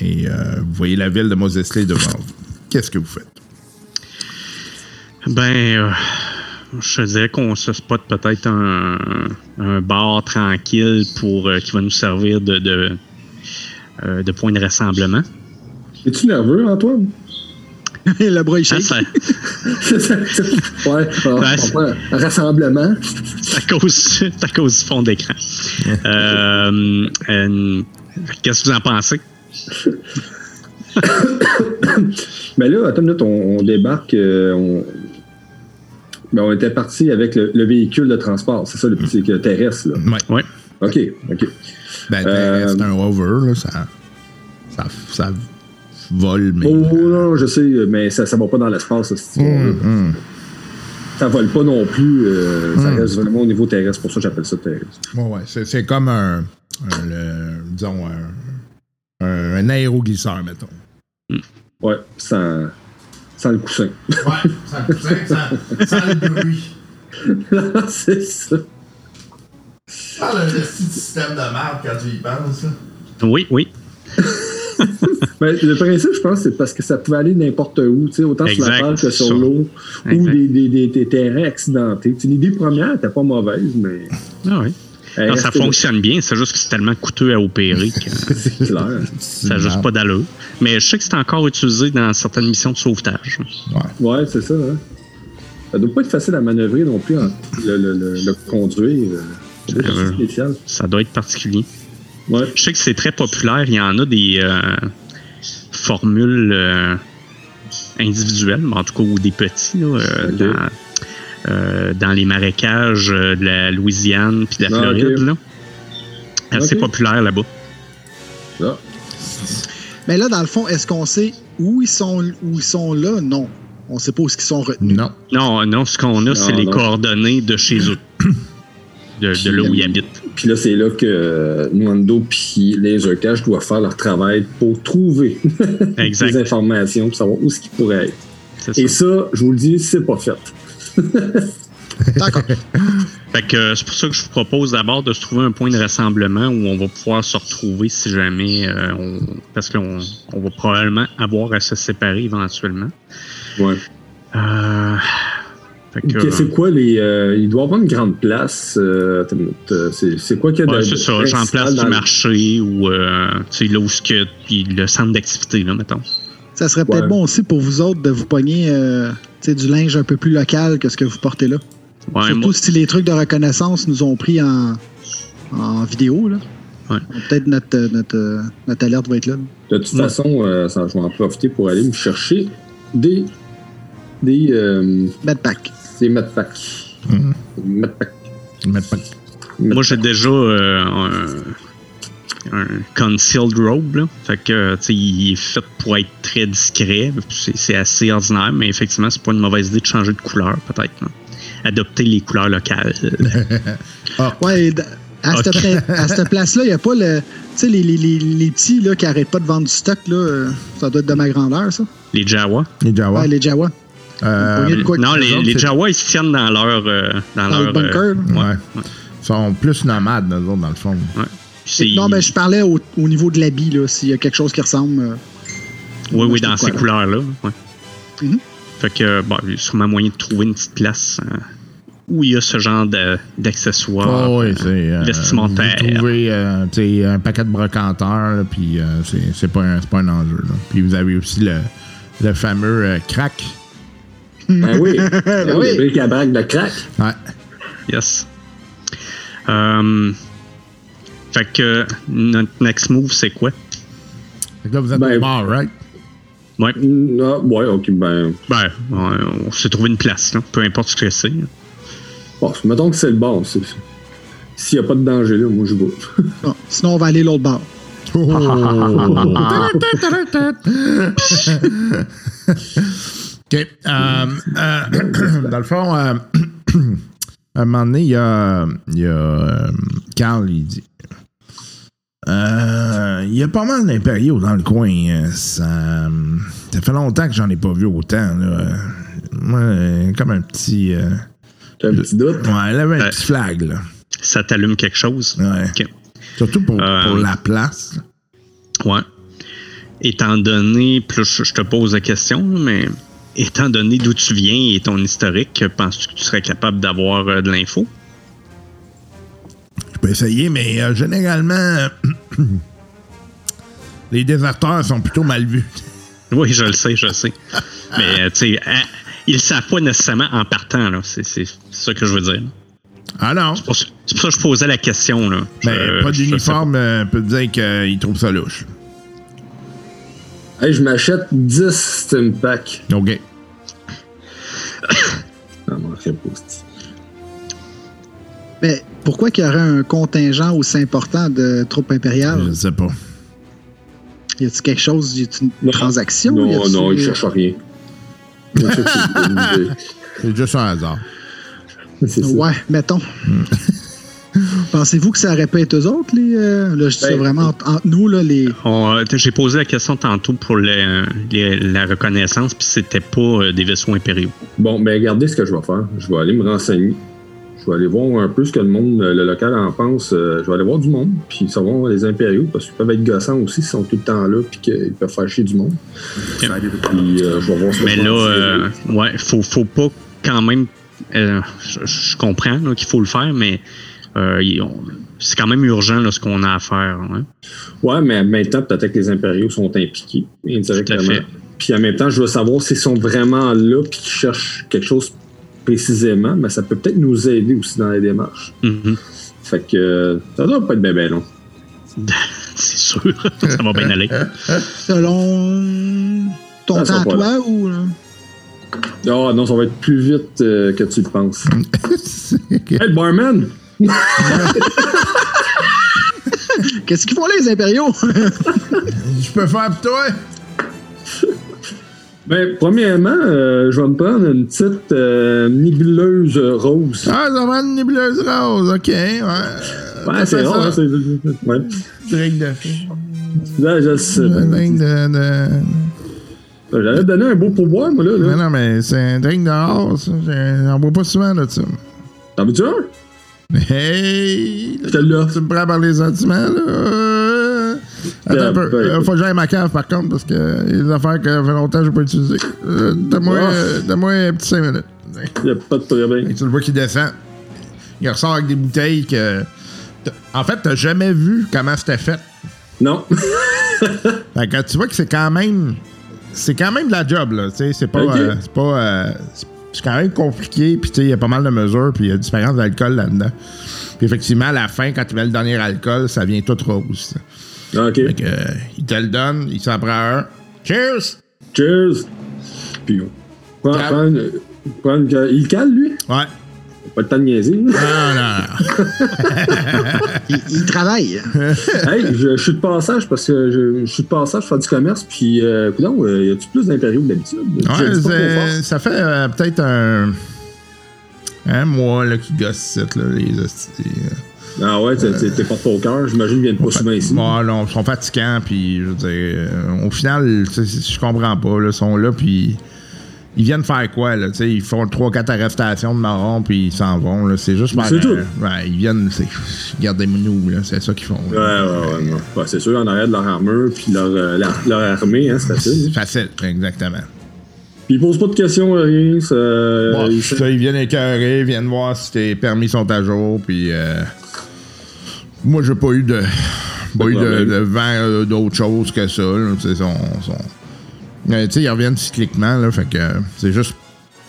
[SPEAKER 2] et euh, vous voyez la ville de Moses Lee devant vous. Qu'est-ce que vous faites?
[SPEAKER 5] Ben, euh, je te dirais qu'on se spot peut-être un, un bar tranquille pour euh, qui va nous servir de, de, euh, de point de rassemblement.
[SPEAKER 4] Es-tu nerveux, Antoine?
[SPEAKER 6] Le bras, il
[SPEAKER 5] Ah,
[SPEAKER 6] shake.
[SPEAKER 5] ça-
[SPEAKER 4] ouais, alors, on un rassemblement.
[SPEAKER 5] c'est à cause, à cause du fond d'écran. Euh, euh, Qu'est-ce que vous en pensez?
[SPEAKER 4] Mais là, attends une minute, on, on débarque. euh, on... Ben, on était parti avec le, le véhicule de transport, c'est ça, le petit euh, terrestre. Là.
[SPEAKER 2] Ouais.
[SPEAKER 5] Ouais.
[SPEAKER 4] OK, OK.
[SPEAKER 2] Ben,
[SPEAKER 4] Euh,
[SPEAKER 2] c'est un rover, là, ça, ça, ça vole, mais.
[SPEAKER 4] Oh non, je sais, mais ça ne va pas dans l'espace, histoire-là.
[SPEAKER 2] Hum, hum.
[SPEAKER 4] Ça vole pas non plus. euh, Ça
[SPEAKER 2] Hmm.
[SPEAKER 4] reste vraiment au niveau terrestre. pour ça que j'appelle ça terrestre.
[SPEAKER 2] Ouais, ouais, c'est, c'est comme un, un- le- disons, un, un, un aéroglisseur, mettons.
[SPEAKER 4] Ouais, sans, sans le coussin.
[SPEAKER 2] Ouais, ça, ça, ça, le bruit.
[SPEAKER 4] c'est ça.
[SPEAKER 2] Ah, le, le système de marque quand tu y penses.
[SPEAKER 5] Oui, oui.
[SPEAKER 4] Ben, le principe, je pense, c'est parce que ça pouvait aller n'importe où, autant sur la plage que sur l'eau, ou des, des, des, des terrains accidentés. L'idée première n'était pas mauvaise, mais
[SPEAKER 5] Ah oui. Non, ça fonctionne bien, c'est juste que c'est tellement coûteux à opérer que
[SPEAKER 4] c'est clair.
[SPEAKER 5] ça n'a juste pas d'allure. Mais je sais que c'est encore utilisé dans certaines missions de sauvetage.
[SPEAKER 4] Ouais, c'est ça. Hein. Ça doit pas être facile à manœuvrer non plus, hein, le, le, le, le conduire. euh, C'est
[SPEAKER 5] Euh. Ça doit être particulier.
[SPEAKER 4] Ouais.
[SPEAKER 5] Je sais que c'est très populaire. Il y en a des euh, formules euh, individuelles, mais en tout cas, ou des petits, là, euh, dans, euh, dans les marécages euh, de la Louisiane puis de la
[SPEAKER 4] Ah.
[SPEAKER 5] Floride. là. Assez populaire là-bas.
[SPEAKER 4] Ah.
[SPEAKER 6] Mais là, dans le fond, est-ce qu'on sait où ils sont, où ils sont là? Non. On sait pas où ils sont retenus.
[SPEAKER 2] Non.
[SPEAKER 5] Non, non, ce qu'on a, c'est les
[SPEAKER 4] non.
[SPEAKER 5] coordonnées de chez eux. De, de là où ils habitent.
[SPEAKER 4] Puis là, c'est là que euh, Nwando puis les Urcash doivent faire leur travail pour trouver
[SPEAKER 5] Exact.
[SPEAKER 4] des informations, pour savoir où ce qu'ils pourraient être. Et
[SPEAKER 5] ça.
[SPEAKER 4] ça, je vous le dis, c'est pas fait.
[SPEAKER 6] D'accord.
[SPEAKER 5] Fait que euh, c'est pour ça que je vous propose d'abord de se trouver un point de rassemblement où on va pouvoir se retrouver si jamais euh, on, parce qu'on on va probablement avoir à se séparer éventuellement.
[SPEAKER 4] Ouais.
[SPEAKER 5] Euh,
[SPEAKER 4] C'est quoi les. euh, il doit y avoir une grande place. euh, euh, c'est c'est quoi qu'il y a
[SPEAKER 5] ouais,
[SPEAKER 4] de.
[SPEAKER 5] c'est ça, genre place
[SPEAKER 4] dans
[SPEAKER 5] du
[SPEAKER 4] le-
[SPEAKER 5] marché ou euh, tu sais, là où ce que puis le centre d'activité là mettons.
[SPEAKER 6] Ça serait peut-être
[SPEAKER 4] Ouais.
[SPEAKER 6] bon aussi pour vous autres de vous pogner euh, tu sais, du linge un peu plus local que ce que vous portez là.
[SPEAKER 5] Ouais,
[SPEAKER 6] Surtout
[SPEAKER 5] moi,
[SPEAKER 6] si les trucs de reconnaissance nous ont pris en, en vidéo. Là.
[SPEAKER 5] Ouais.
[SPEAKER 6] Peut-être notre, euh, notre, euh, notre alerte va être là.
[SPEAKER 4] De toute
[SPEAKER 5] Ouais.
[SPEAKER 4] façon, euh, ça, je vais en profiter pour aller me chercher des. Des. Euh,
[SPEAKER 6] Medpack.
[SPEAKER 4] Des medpacks.
[SPEAKER 2] Mhm.
[SPEAKER 4] Medpacks.
[SPEAKER 2] Mais pas-
[SPEAKER 5] moi j'ai déjà euh, un, un concealed robe là. Fait que tu sais il est fait pour être très discret, c'est c'est assez ordinaire mais effectivement c'est pas une mauvaise idée de changer de couleur peut-être. Adopter les couleurs locales.
[SPEAKER 6] Ouais, et d- à, cette, pla- à cette place-là, il n'y a pas le. Tu sais, les, les, les, les petits là, qui arrêtent pas de vendre du stock, là, euh, ça doit être de ma grandeur, ça.
[SPEAKER 5] Les Jawa.
[SPEAKER 2] Les Jawa.
[SPEAKER 6] Ouais, les Jawa.
[SPEAKER 2] Euh,
[SPEAKER 6] de quoi
[SPEAKER 5] non,
[SPEAKER 6] les
[SPEAKER 2] autres,
[SPEAKER 5] les Jawa, ils se tiennent dans leur. euh, dans
[SPEAKER 6] Dans le
[SPEAKER 5] leur
[SPEAKER 6] bunker.
[SPEAKER 5] euh,
[SPEAKER 2] ouais. Ils sont plus nomades, nous autres, dans le fond.
[SPEAKER 6] Non, mais je parlais au, au niveau de l'habit, là, s'il y a quelque chose qui ressemble.
[SPEAKER 5] Oui, oui, dans ces couleurs-là. ouais.
[SPEAKER 6] Mhm.
[SPEAKER 5] Fait que, bon, il y a sûrement moyen de trouver une petite place où il y a ce genre de- d'accessoires.
[SPEAKER 2] Oh, oui,
[SPEAKER 5] euh,
[SPEAKER 2] c'est. euh,
[SPEAKER 5] vestimentaire.
[SPEAKER 2] Vous trouvez euh, tu sais, un paquet de brocanteurs, puis euh, c'est, c'est, pas un, c'est pas un enjeu. Là. Puis vous avez aussi le, le fameux crack.
[SPEAKER 4] Ben oui. Ben oui.
[SPEAKER 6] oui.
[SPEAKER 4] Le bric-à-brac de crack.
[SPEAKER 2] Ouais.
[SPEAKER 5] Yes. Euh, fait que notre next move, c'est quoi?
[SPEAKER 2] Fait que là, vous êtes
[SPEAKER 4] Ben,
[SPEAKER 2] bar, right?
[SPEAKER 5] Ouais.
[SPEAKER 4] Mm, Ah, ouais, ok, ben.
[SPEAKER 5] Ben, on, on s'est trouvé une place, là. peu importe ce que c'est.
[SPEAKER 4] Bon, mettons que c'est le c'est- S'il n'y a pas de danger là, moi je vais.
[SPEAKER 6] Bon, sinon, on va aller l'autre bord.
[SPEAKER 2] OK. Euh, euh, dans le fond, euh, à un moment donné, il y a, il y a euh, Carl, il dit Euh, Il y a pas mal d'impériaux dans le coin. euh, Ça, ça fait longtemps que j'en ai pas vu autant. Là. Moi, euh, comme un petit. euh,
[SPEAKER 4] T'as un petit doute?
[SPEAKER 2] ouais, il avait un petit flag. Là.
[SPEAKER 5] Ça t'allume quelque chose?
[SPEAKER 2] Ouais.
[SPEAKER 5] Ok.
[SPEAKER 2] Surtout pour,
[SPEAKER 5] Euh,
[SPEAKER 2] pour la place.
[SPEAKER 5] Ouais. Étant donné, plus je te pose la question, mais étant donné d'où tu viens et ton historique, penses-tu que tu serais capable d'avoir euh, de l'info?
[SPEAKER 2] Je peux essayer, mais euh, généralement, les déserteurs sont plutôt mal vus.
[SPEAKER 5] Oui, je le sais, je le sais. mais, euh, tu sais, hein, ils le savent pas nécessairement en partant, là. C'est ça que je veux dire.
[SPEAKER 2] Ah non,
[SPEAKER 5] C'est pour ça c'est pour ça que je posais la question, là. Je-
[SPEAKER 2] mais pas d'uniforme euh, peut dire qu'ils trouvent ça louche.
[SPEAKER 4] Hey, je m'achète 10 Steam Pack.
[SPEAKER 2] OK.
[SPEAKER 4] Non, non, c'est pas,
[SPEAKER 6] Mais pourquoi qu'il y aurait un contingent aussi important de troupes impériales?
[SPEAKER 2] Je sais pas.
[SPEAKER 6] Y a-t-il quelque chose, y a-t-il une
[SPEAKER 4] Non.
[SPEAKER 6] transaction?
[SPEAKER 4] Non, non, il cherche rien. C'est ça,
[SPEAKER 2] juste un hasard.
[SPEAKER 4] Ça.
[SPEAKER 6] Ouais, mettons. Pensez-vous que ça aurait pu être eux autres, les. euh, là, je dis ça
[SPEAKER 4] Ben,
[SPEAKER 6] vraiment entre, entre nous, là, les.
[SPEAKER 5] Euh, J'ai posé la question tantôt pour les- la reconnaissance, puis c'était pas euh, des vaisseaux impériaux.
[SPEAKER 4] Bon, ben regardez ce que je vais faire. Je vais aller me renseigner. Je vais aller voir un peu ce que le monde, le local en pense. Je vais aller voir du monde, puis savoir les impériaux, parce qu'ils peuvent être gossants aussi s'ils sont tout le temps là, puis qu'ils peuvent faire chier du monde. Puis euh, je vais voir ce que
[SPEAKER 5] Mais là, euh, ouais, faut, faut pas quand même. euh, je, je comprends qu'il faut le faire, mais euh, c'est quand même urgent là, ce qu'on a à faire. hein.
[SPEAKER 4] Ouais, mais en même temps, peut-être que les impériaux sont impliqués indirectement. Puis en même temps, je veux savoir s'ils sont vraiment là, puis qu'ils cherchent quelque chose précisément, mais ça peut peut-être nous aider aussi dans la démarche.
[SPEAKER 5] Mhm.
[SPEAKER 4] Fait que euh, ça doit pas être bien ben long.
[SPEAKER 5] C'est sûr, ça va bien aller.
[SPEAKER 6] Selon ton
[SPEAKER 4] ça
[SPEAKER 6] temps à toi ou. là?
[SPEAKER 4] Ah non, ça va être plus vite euh, que tu le penses. hey, barman!
[SPEAKER 6] Qu'est-ce qu'ils font, les impériaux?
[SPEAKER 2] Je peux faire pour toi?
[SPEAKER 4] Ben, premièrement, euh, je vais me prendre une petite euh, nébuleuse rose.
[SPEAKER 2] Ah, ça va une nébuleuse rose. OK, ouais.
[SPEAKER 4] Ouais, c'est rare,
[SPEAKER 2] ça.
[SPEAKER 4] hein, c'est. Ouais.
[SPEAKER 2] Drink de fille.
[SPEAKER 4] Là, je sais.
[SPEAKER 2] Un drink de. de...
[SPEAKER 4] J'allais te donner un beau pourboire, moi, là.
[SPEAKER 2] Mais
[SPEAKER 4] là.
[SPEAKER 2] non, mais c'est un drink de rose. ça. J'en bois pas souvent de ça.
[SPEAKER 4] T'en veux-tu un?
[SPEAKER 2] Hey! Tu me prends par les sentiments, là? Euh, Attends un peu.
[SPEAKER 4] ben,
[SPEAKER 2] Euh, faut que j'aille à ma cave, par contre, parce que il y a des affaires que ça fait longtemps que je n'ai pas utilisées. Euh, Donne-moi
[SPEAKER 4] Ah.
[SPEAKER 2] euh, un petit 5 minutes.
[SPEAKER 4] Y'a pas de problème.
[SPEAKER 2] Et tu le vois qui descend. Il ressort avec des bouteilles que. En fait, t'as jamais vu comment c'était fait.
[SPEAKER 4] Non.
[SPEAKER 2] Fait que tu vois que c'est quand même. C'est quand même de la job, là. Tu sais, c'est pas. Euh, c'est pas. C'est- quand même compliqué, puis tu sais, il y a pas mal de mesures, puis il y a différence d'alcool là-dedans. Puis effectivement, à la fin, quand tu mets le dernier alcool, ça vient tout rose.
[SPEAKER 4] ok.
[SPEAKER 2] Fait que, euh, il te le donne, il s'en prend un. Cheers!
[SPEAKER 4] Cheers. Puis, prends, il cale, lui?
[SPEAKER 2] Ouais.
[SPEAKER 4] Pas le temps de niaiser. là.
[SPEAKER 2] Non, non, non.
[SPEAKER 6] Ils, ils travaillent.
[SPEAKER 4] hey, je, je suis de passage parce que je, je suis de passage pour faire du commerce. Puis, euh, coudonc, euh, y a-tu plus d'impériaux que d'habitude?
[SPEAKER 2] Ouais, ça fait euh, peut-être un. Un mois là, qui gosse là, les hosties. euh.
[SPEAKER 4] Ah ouais, t'es- t'es pas de poker. J'imagine qu'ils viennent pas souvent ici.
[SPEAKER 2] Non, ils sont fatigants, puis je veux dire, euh, au final, tu sais, je comprends pas, là, ils sont là, puis ils viennent faire quoi, là, tu sais, ils font 3-4 arrestations de marron, puis ils s'en vont, là, c'est juste par,
[SPEAKER 4] C'est tout.
[SPEAKER 2] euh, ouais, ils viennent, c'est, garder nous, là, c'est ça qu'ils font.
[SPEAKER 4] Ouais,
[SPEAKER 2] là.
[SPEAKER 4] ouais, ouais. Ouais, c'est sûr, en arrière de leur armure puis leur, euh, leur, leur armée, hein, c'est facile.
[SPEAKER 2] Facile, exactement.
[SPEAKER 4] Puis ils posent pas de questions, rien. Ça,
[SPEAKER 2] Bon,
[SPEAKER 4] ils-
[SPEAKER 2] ça, ils viennent écœurer, ils viennent voir si tes permis sont à jour, puis euh, moi, j'ai pas eu de, pas eu de, de vent euh, d'autre chose que ça. là, tu sais, son- son- Mais, tu sais, ils reviennent cycliquement, là, fait que euh, c'est juste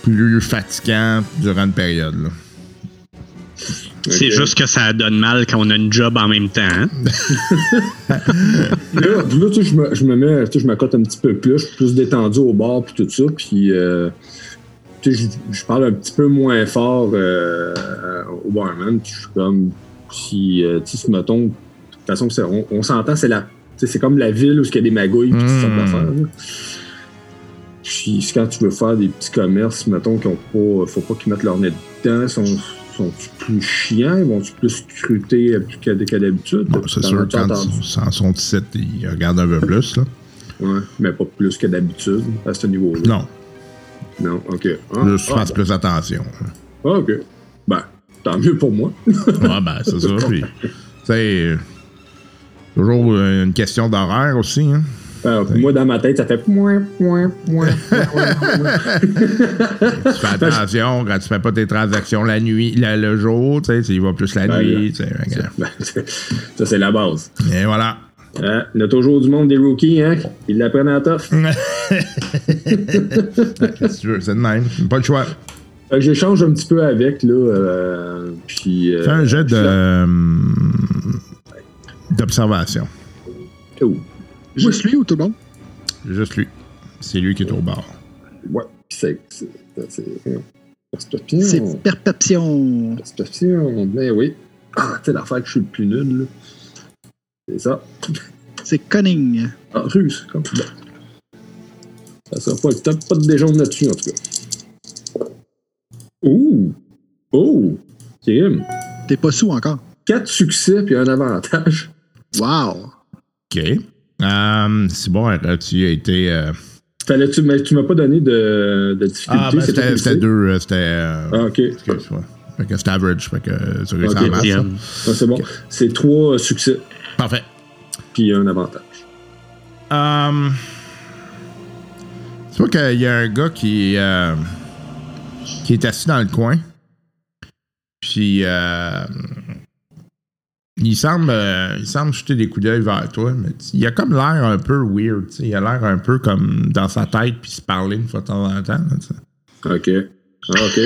[SPEAKER 2] plus fatigant durant une période. Là.
[SPEAKER 5] C'est juste que ça donne mal quand on a une job en même temps. hein?
[SPEAKER 4] Là, là, tu sais, je me, je me mets, tu sais, je m'accote un petit peu plus, je suis plus détendu au bord puis tout ça, puis euh, tu sais, je, je parle un petit peu moins fort euh, au barman, puis je suis comme, si, euh, tu sais, mettons, de toute façon, on, on s'entend, c'est la, c'est comme la ville où il y a des magouilles puis toutes
[SPEAKER 2] Mm.
[SPEAKER 4] sortes d'affaires. Puis c'est quand tu veux faire des petits commerces, mettons, qui ont pas, faut pas qu'ils mettent leur nez dedans, sont sont plus chiants, vont-tu plus scruter euh, qu'à- d'habitude?
[SPEAKER 2] Bon, c'est sûr, quand ils sont ici, ils regardent un peu plus. Là.
[SPEAKER 4] Ouais, mais pas plus que d'habitude à ce niveau-là.
[SPEAKER 2] Non,
[SPEAKER 4] Non, ok. Ah,
[SPEAKER 2] juste
[SPEAKER 4] ah,
[SPEAKER 2] fasse plus attention.
[SPEAKER 4] ah, ok. Ben, tant mieux pour moi.
[SPEAKER 2] Ouais, ben, c'est ça. Puis, tu sais, toujours euh, une question d'horaire aussi. Hein.
[SPEAKER 4] Euh, moi, dans ma tête, ça fait point, point, point.
[SPEAKER 2] Tu fais attention quand tu fais pas tes transactions la nuit, la- le jour, tu sais, y vas plus la
[SPEAKER 4] Ben,
[SPEAKER 2] nuit.
[SPEAKER 4] Ben, ça, c'est la base.
[SPEAKER 2] Et voilà.
[SPEAKER 4] Il y a toujours du monde des rookies, hein? Ils l'apprennent à tough.
[SPEAKER 2] Qu'est-ce que tu veux, c'est de même. Pas le choix.
[SPEAKER 4] J'échange un petit peu avec, là. euh, puis. euh,
[SPEAKER 2] Fais un jet de, euh, d'observation.
[SPEAKER 6] Juste lui ou tout le monde?
[SPEAKER 2] Juste lui. C'est lui qui est au bar.
[SPEAKER 4] Ouais, c'est. c'est- c'est- c'est- Perception.
[SPEAKER 6] C'est perception.
[SPEAKER 4] Perception, ben oui. Ah, tu sais, l'affaire que je suis le plus nul, là. C'est ça.
[SPEAKER 6] C'est cunning.
[SPEAKER 4] Ah, russe, comme ça. Ça sera pas le top, pas de déjaune là-dessus, en tout cas. Ouh! Oh! Kim!
[SPEAKER 6] T'es pas sous encore.
[SPEAKER 4] Quatre succès puis un avantage.
[SPEAKER 6] Wow.
[SPEAKER 2] OK. Euh, c'est bon, euh, tu as été. euh,
[SPEAKER 4] tu m'as pas donné de, de difficulté.
[SPEAKER 2] Ah, ben,
[SPEAKER 4] c'est
[SPEAKER 2] c'était, deux. euh, C'était. euh,
[SPEAKER 4] Ah, ok.
[SPEAKER 2] Fait que c'était average. Fait que tu réussis.
[SPEAKER 5] Diane.
[SPEAKER 4] Ah, c'est bon. C'est trois succès
[SPEAKER 2] Parfait.
[SPEAKER 4] puis un avantage.
[SPEAKER 2] Um, tu vois qu'il y a un gars qui, euh, qui est assis dans le coin. Puis euh, il semble euh, il semble jeter des coups d'œil vers toi, mais il a comme l'air un peu weird. Il a l'air un peu comme dans sa tête puis se parler une fois de temps en temps. là.
[SPEAKER 4] OK. Ah, OK.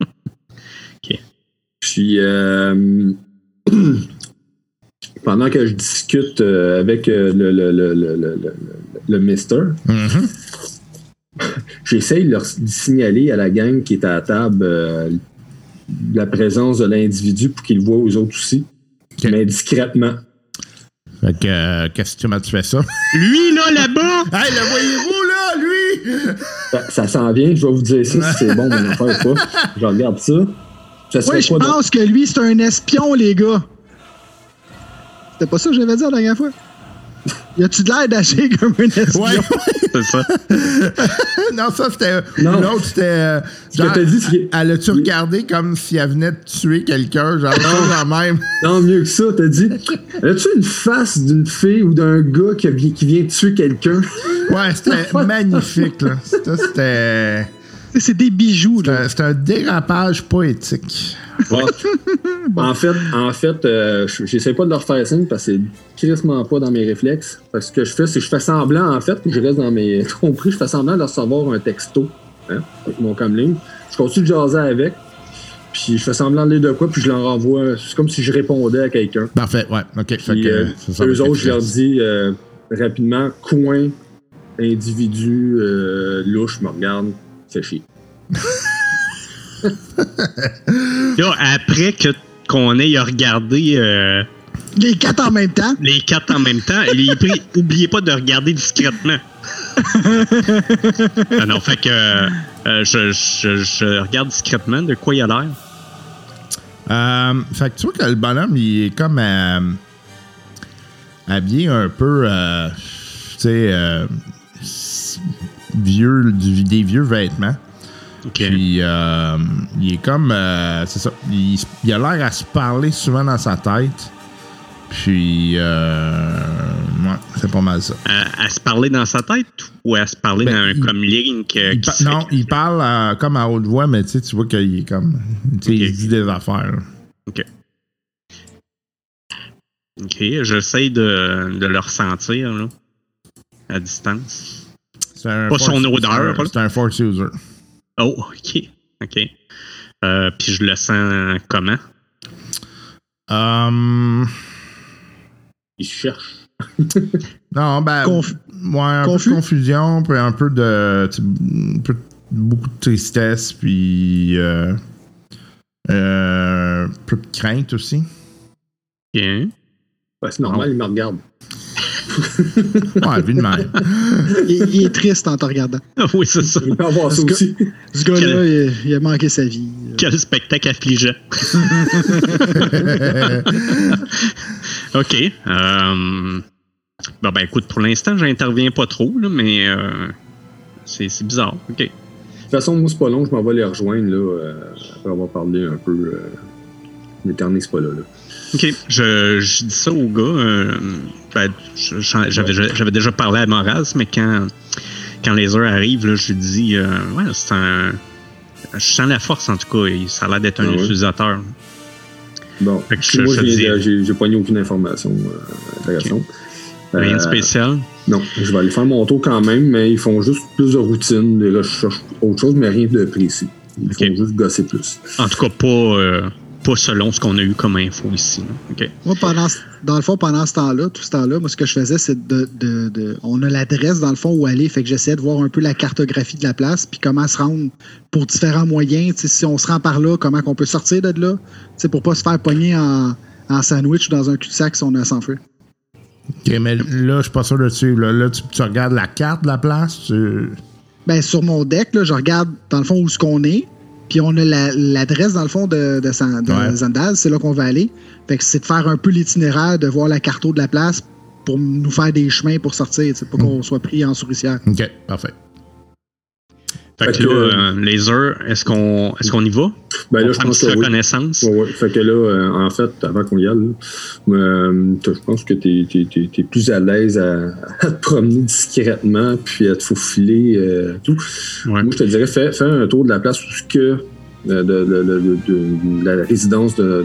[SPEAKER 5] OK.
[SPEAKER 4] Puis, euh, pendant que je discute euh, avec le, le, le, le, le, mister,
[SPEAKER 2] Mhm.
[SPEAKER 4] j'essaye de signaler à la gang qui est à la table la présence de l'individu pour qu'ils le voient aux autres aussi,
[SPEAKER 2] OK.
[SPEAKER 4] mais discrètement.
[SPEAKER 2] Fait que euh, qu'est-ce que comment tu fais ça?
[SPEAKER 5] Lui, là, là-bas!
[SPEAKER 2] hey, le voyez-vous là, lui?
[SPEAKER 4] Ça, ça s'en vient, je vais vous dire ça si c'est bon mon affaire ou pas. Je regarde ça. Ça
[SPEAKER 6] Ouais, je
[SPEAKER 4] de-
[SPEAKER 6] pense que lui, c'est un espion, les gars. C'était pas ça que j'avais dit la dernière fois? Y a-tu de l'air d'agir comme un espion?
[SPEAKER 2] Ouais.
[SPEAKER 5] C'est ça.
[SPEAKER 2] non, ça c'était.
[SPEAKER 4] Non.
[SPEAKER 2] L'autre c'était. euh,
[SPEAKER 4] que dit, c'est-
[SPEAKER 2] Elle a-tu regardé comme si elle venait de tuer quelqu'un, genre la même?
[SPEAKER 4] Non, mieux que ça, t'as dit. As-tu une face d'une fille ou d'un gars qui, vi- qui vient tuer quelqu'un?
[SPEAKER 2] Ouais, c'était magnifique, là. Ça, c'était.
[SPEAKER 6] C'est- C'est des bijoux, là.
[SPEAKER 2] un- C'était un dérapage poétique.
[SPEAKER 4] En fait, en fait euh, je- j'essaie pas de leur faire signe parce que c'est crissement pas dans mes réflexes. Parce que ce que je fais, c'est que je fais semblant, en fait, que je reste dans mes. compris, je fais semblant de recevoir un texto. Hein, avec mon comlink. Je continue de jaser avec. Puis je fais semblant de lire de quoi, puis je leur envoie. C'est comme si je répondais à quelqu'un.
[SPEAKER 2] Parfait, ouais. OK. Fait
[SPEAKER 4] Puis
[SPEAKER 2] que,
[SPEAKER 4] euh,
[SPEAKER 2] c'est ça,
[SPEAKER 4] eux autres, je leur dis euh, rapidement coin, individu, louche, me regarde, fait chier.
[SPEAKER 5] Là, après que qu'on ait regardé euh,
[SPEAKER 6] Les quatre en même temps.
[SPEAKER 5] les quatre en même temps, il est pris- oubliez pas de regarder discrètement. ah non, fait que euh, je, je, je regarde discrètement de quoi il a l'air.
[SPEAKER 2] Euh, fait que tu vois que le bonhomme, il est comme euh, habillé un peu, euh, tu sais, euh, vieux, du- des vieux vêtements.
[SPEAKER 5] Ok.
[SPEAKER 2] Puis euh, il est comme, euh, c'est ça, il, a l'air à se parler souvent dans sa tête. Puis, euh, ouais, c'est pas mal ça.
[SPEAKER 5] À, à se parler dans sa tête ou à se parler
[SPEAKER 2] Ben,
[SPEAKER 5] dans un comme link euh,
[SPEAKER 2] Il
[SPEAKER 5] qui fait-
[SPEAKER 2] non, il parle euh, comme à haute voix, mais tu vois qu'il est comme, tu sais,
[SPEAKER 5] Ok.
[SPEAKER 2] il dit des affaires. là.
[SPEAKER 5] Ok, j'essaie de, de le ressentir là, à distance.
[SPEAKER 2] C'est un
[SPEAKER 5] Pas son odeur,
[SPEAKER 2] c'est un-
[SPEAKER 5] là.
[SPEAKER 2] C'est un force user.
[SPEAKER 5] Oh, ok, ok. Euh, puis je le sens comment?
[SPEAKER 2] Hum,
[SPEAKER 4] Il cherche.
[SPEAKER 2] non, ben.
[SPEAKER 6] Conf-
[SPEAKER 2] ouais, un
[SPEAKER 6] confus?
[SPEAKER 2] peu de confusion, puis un peu de. un peu- beaucoup de tristesse, puis. Euh, euh, un peu de crainte aussi.
[SPEAKER 5] Bien.
[SPEAKER 4] Ouais, c'est normal, il me regarde.
[SPEAKER 2] Ouais, vu de même.
[SPEAKER 6] il, il est triste en te regardant.
[SPEAKER 5] oui, c'est ça.
[SPEAKER 4] Il peut avoir ça aussi.
[SPEAKER 6] Ce gars-là, il, il a manqué sa vie.
[SPEAKER 5] Quel spectacle affligeant. OK. Euh, bon, ben écoute, pour l'instant, j'interviens pas trop, là, mais euh, c'est c'est bizarre. OK.
[SPEAKER 4] De toute façon, moi, c'est pas long, je m'en vais les rejoindre, là, euh, après avoir parlé un peu. Euh, L'éternel, c'est pas là, là.
[SPEAKER 5] OK. Je, je dis ça au gars. euh, ben, J'avais déjà parlé à Moraz, mais quand, quand les heures arrivent, là, je lui dis euh, Ouais, c'est un. Je sens la force, en tout cas. et Ça a l'air d'être un
[SPEAKER 4] Ah ouais?
[SPEAKER 5] utilisateur.
[SPEAKER 4] Bon,
[SPEAKER 5] Fait que je-
[SPEAKER 4] moi, viens
[SPEAKER 5] dis-
[SPEAKER 4] j'ai j'ai pogné aucune information euh, intéressante.
[SPEAKER 5] Rien de
[SPEAKER 4] Euh,
[SPEAKER 5] spécial?
[SPEAKER 4] Non, je vais aller faire mon tour quand même, mais ils font juste plus de routine, des recherches, autre chose, mais rien de précis. Ils
[SPEAKER 5] Ok.
[SPEAKER 4] font juste gosser plus.
[SPEAKER 5] En tout cas, pas, euh, pas selon ce qu'on a eu comme info ici.
[SPEAKER 6] Moi, pendant, ce- dans le fond, pendant ce temps-là, tout ce temps-là, moi, ce que je faisais, c'est de, de- de- On a l'adresse, dans le fond, où aller. Fait que j'essayais de voir un peu la cartographie de la place, puis comment se rendre pour différents moyens. Si on se rend par là, comment qu'on peut sortir de là, tu sais, pour pas se faire pogner en, en sandwich ou dans un cul-de-sac si on a sans feu.
[SPEAKER 2] Ok, mais là, je suis pas sûr de suivre. Là, Là, tu, tu regardes la carte de la place. Tu...
[SPEAKER 6] Ben, sur mon deck, là, je regarde, dans le fond, où ce qu'on est, puis on a la- l'adresse, dans le fond, de, de, San- de
[SPEAKER 2] Ouais.
[SPEAKER 6] Zandaz. C'est là qu'on va aller. Fait que c'est de faire un peu l'itinéraire, de voir la carte de la place pour nous faire des chemins pour sortir, pas qu'on soit pris en souricière.
[SPEAKER 2] Ok, parfait.
[SPEAKER 5] Fait
[SPEAKER 4] Fait
[SPEAKER 5] que
[SPEAKER 4] que,
[SPEAKER 5] là,
[SPEAKER 4] euh,
[SPEAKER 5] laser, est-ce qu'on est qu'on y va?
[SPEAKER 4] Ben là, je pense que oui.
[SPEAKER 5] reconnaissance.
[SPEAKER 4] Ouais, ouais. Fait que là, euh, en fait, avant qu'on y aille, euh, je pense que t'es es, plus à l'aise à, à te promener discrètement, puis à te faufiler, euh, tout.
[SPEAKER 5] Ouais.
[SPEAKER 4] Moi, je te dirais, fais, fais un tour de la place où que euh, de, de- de- de- de la résidence de,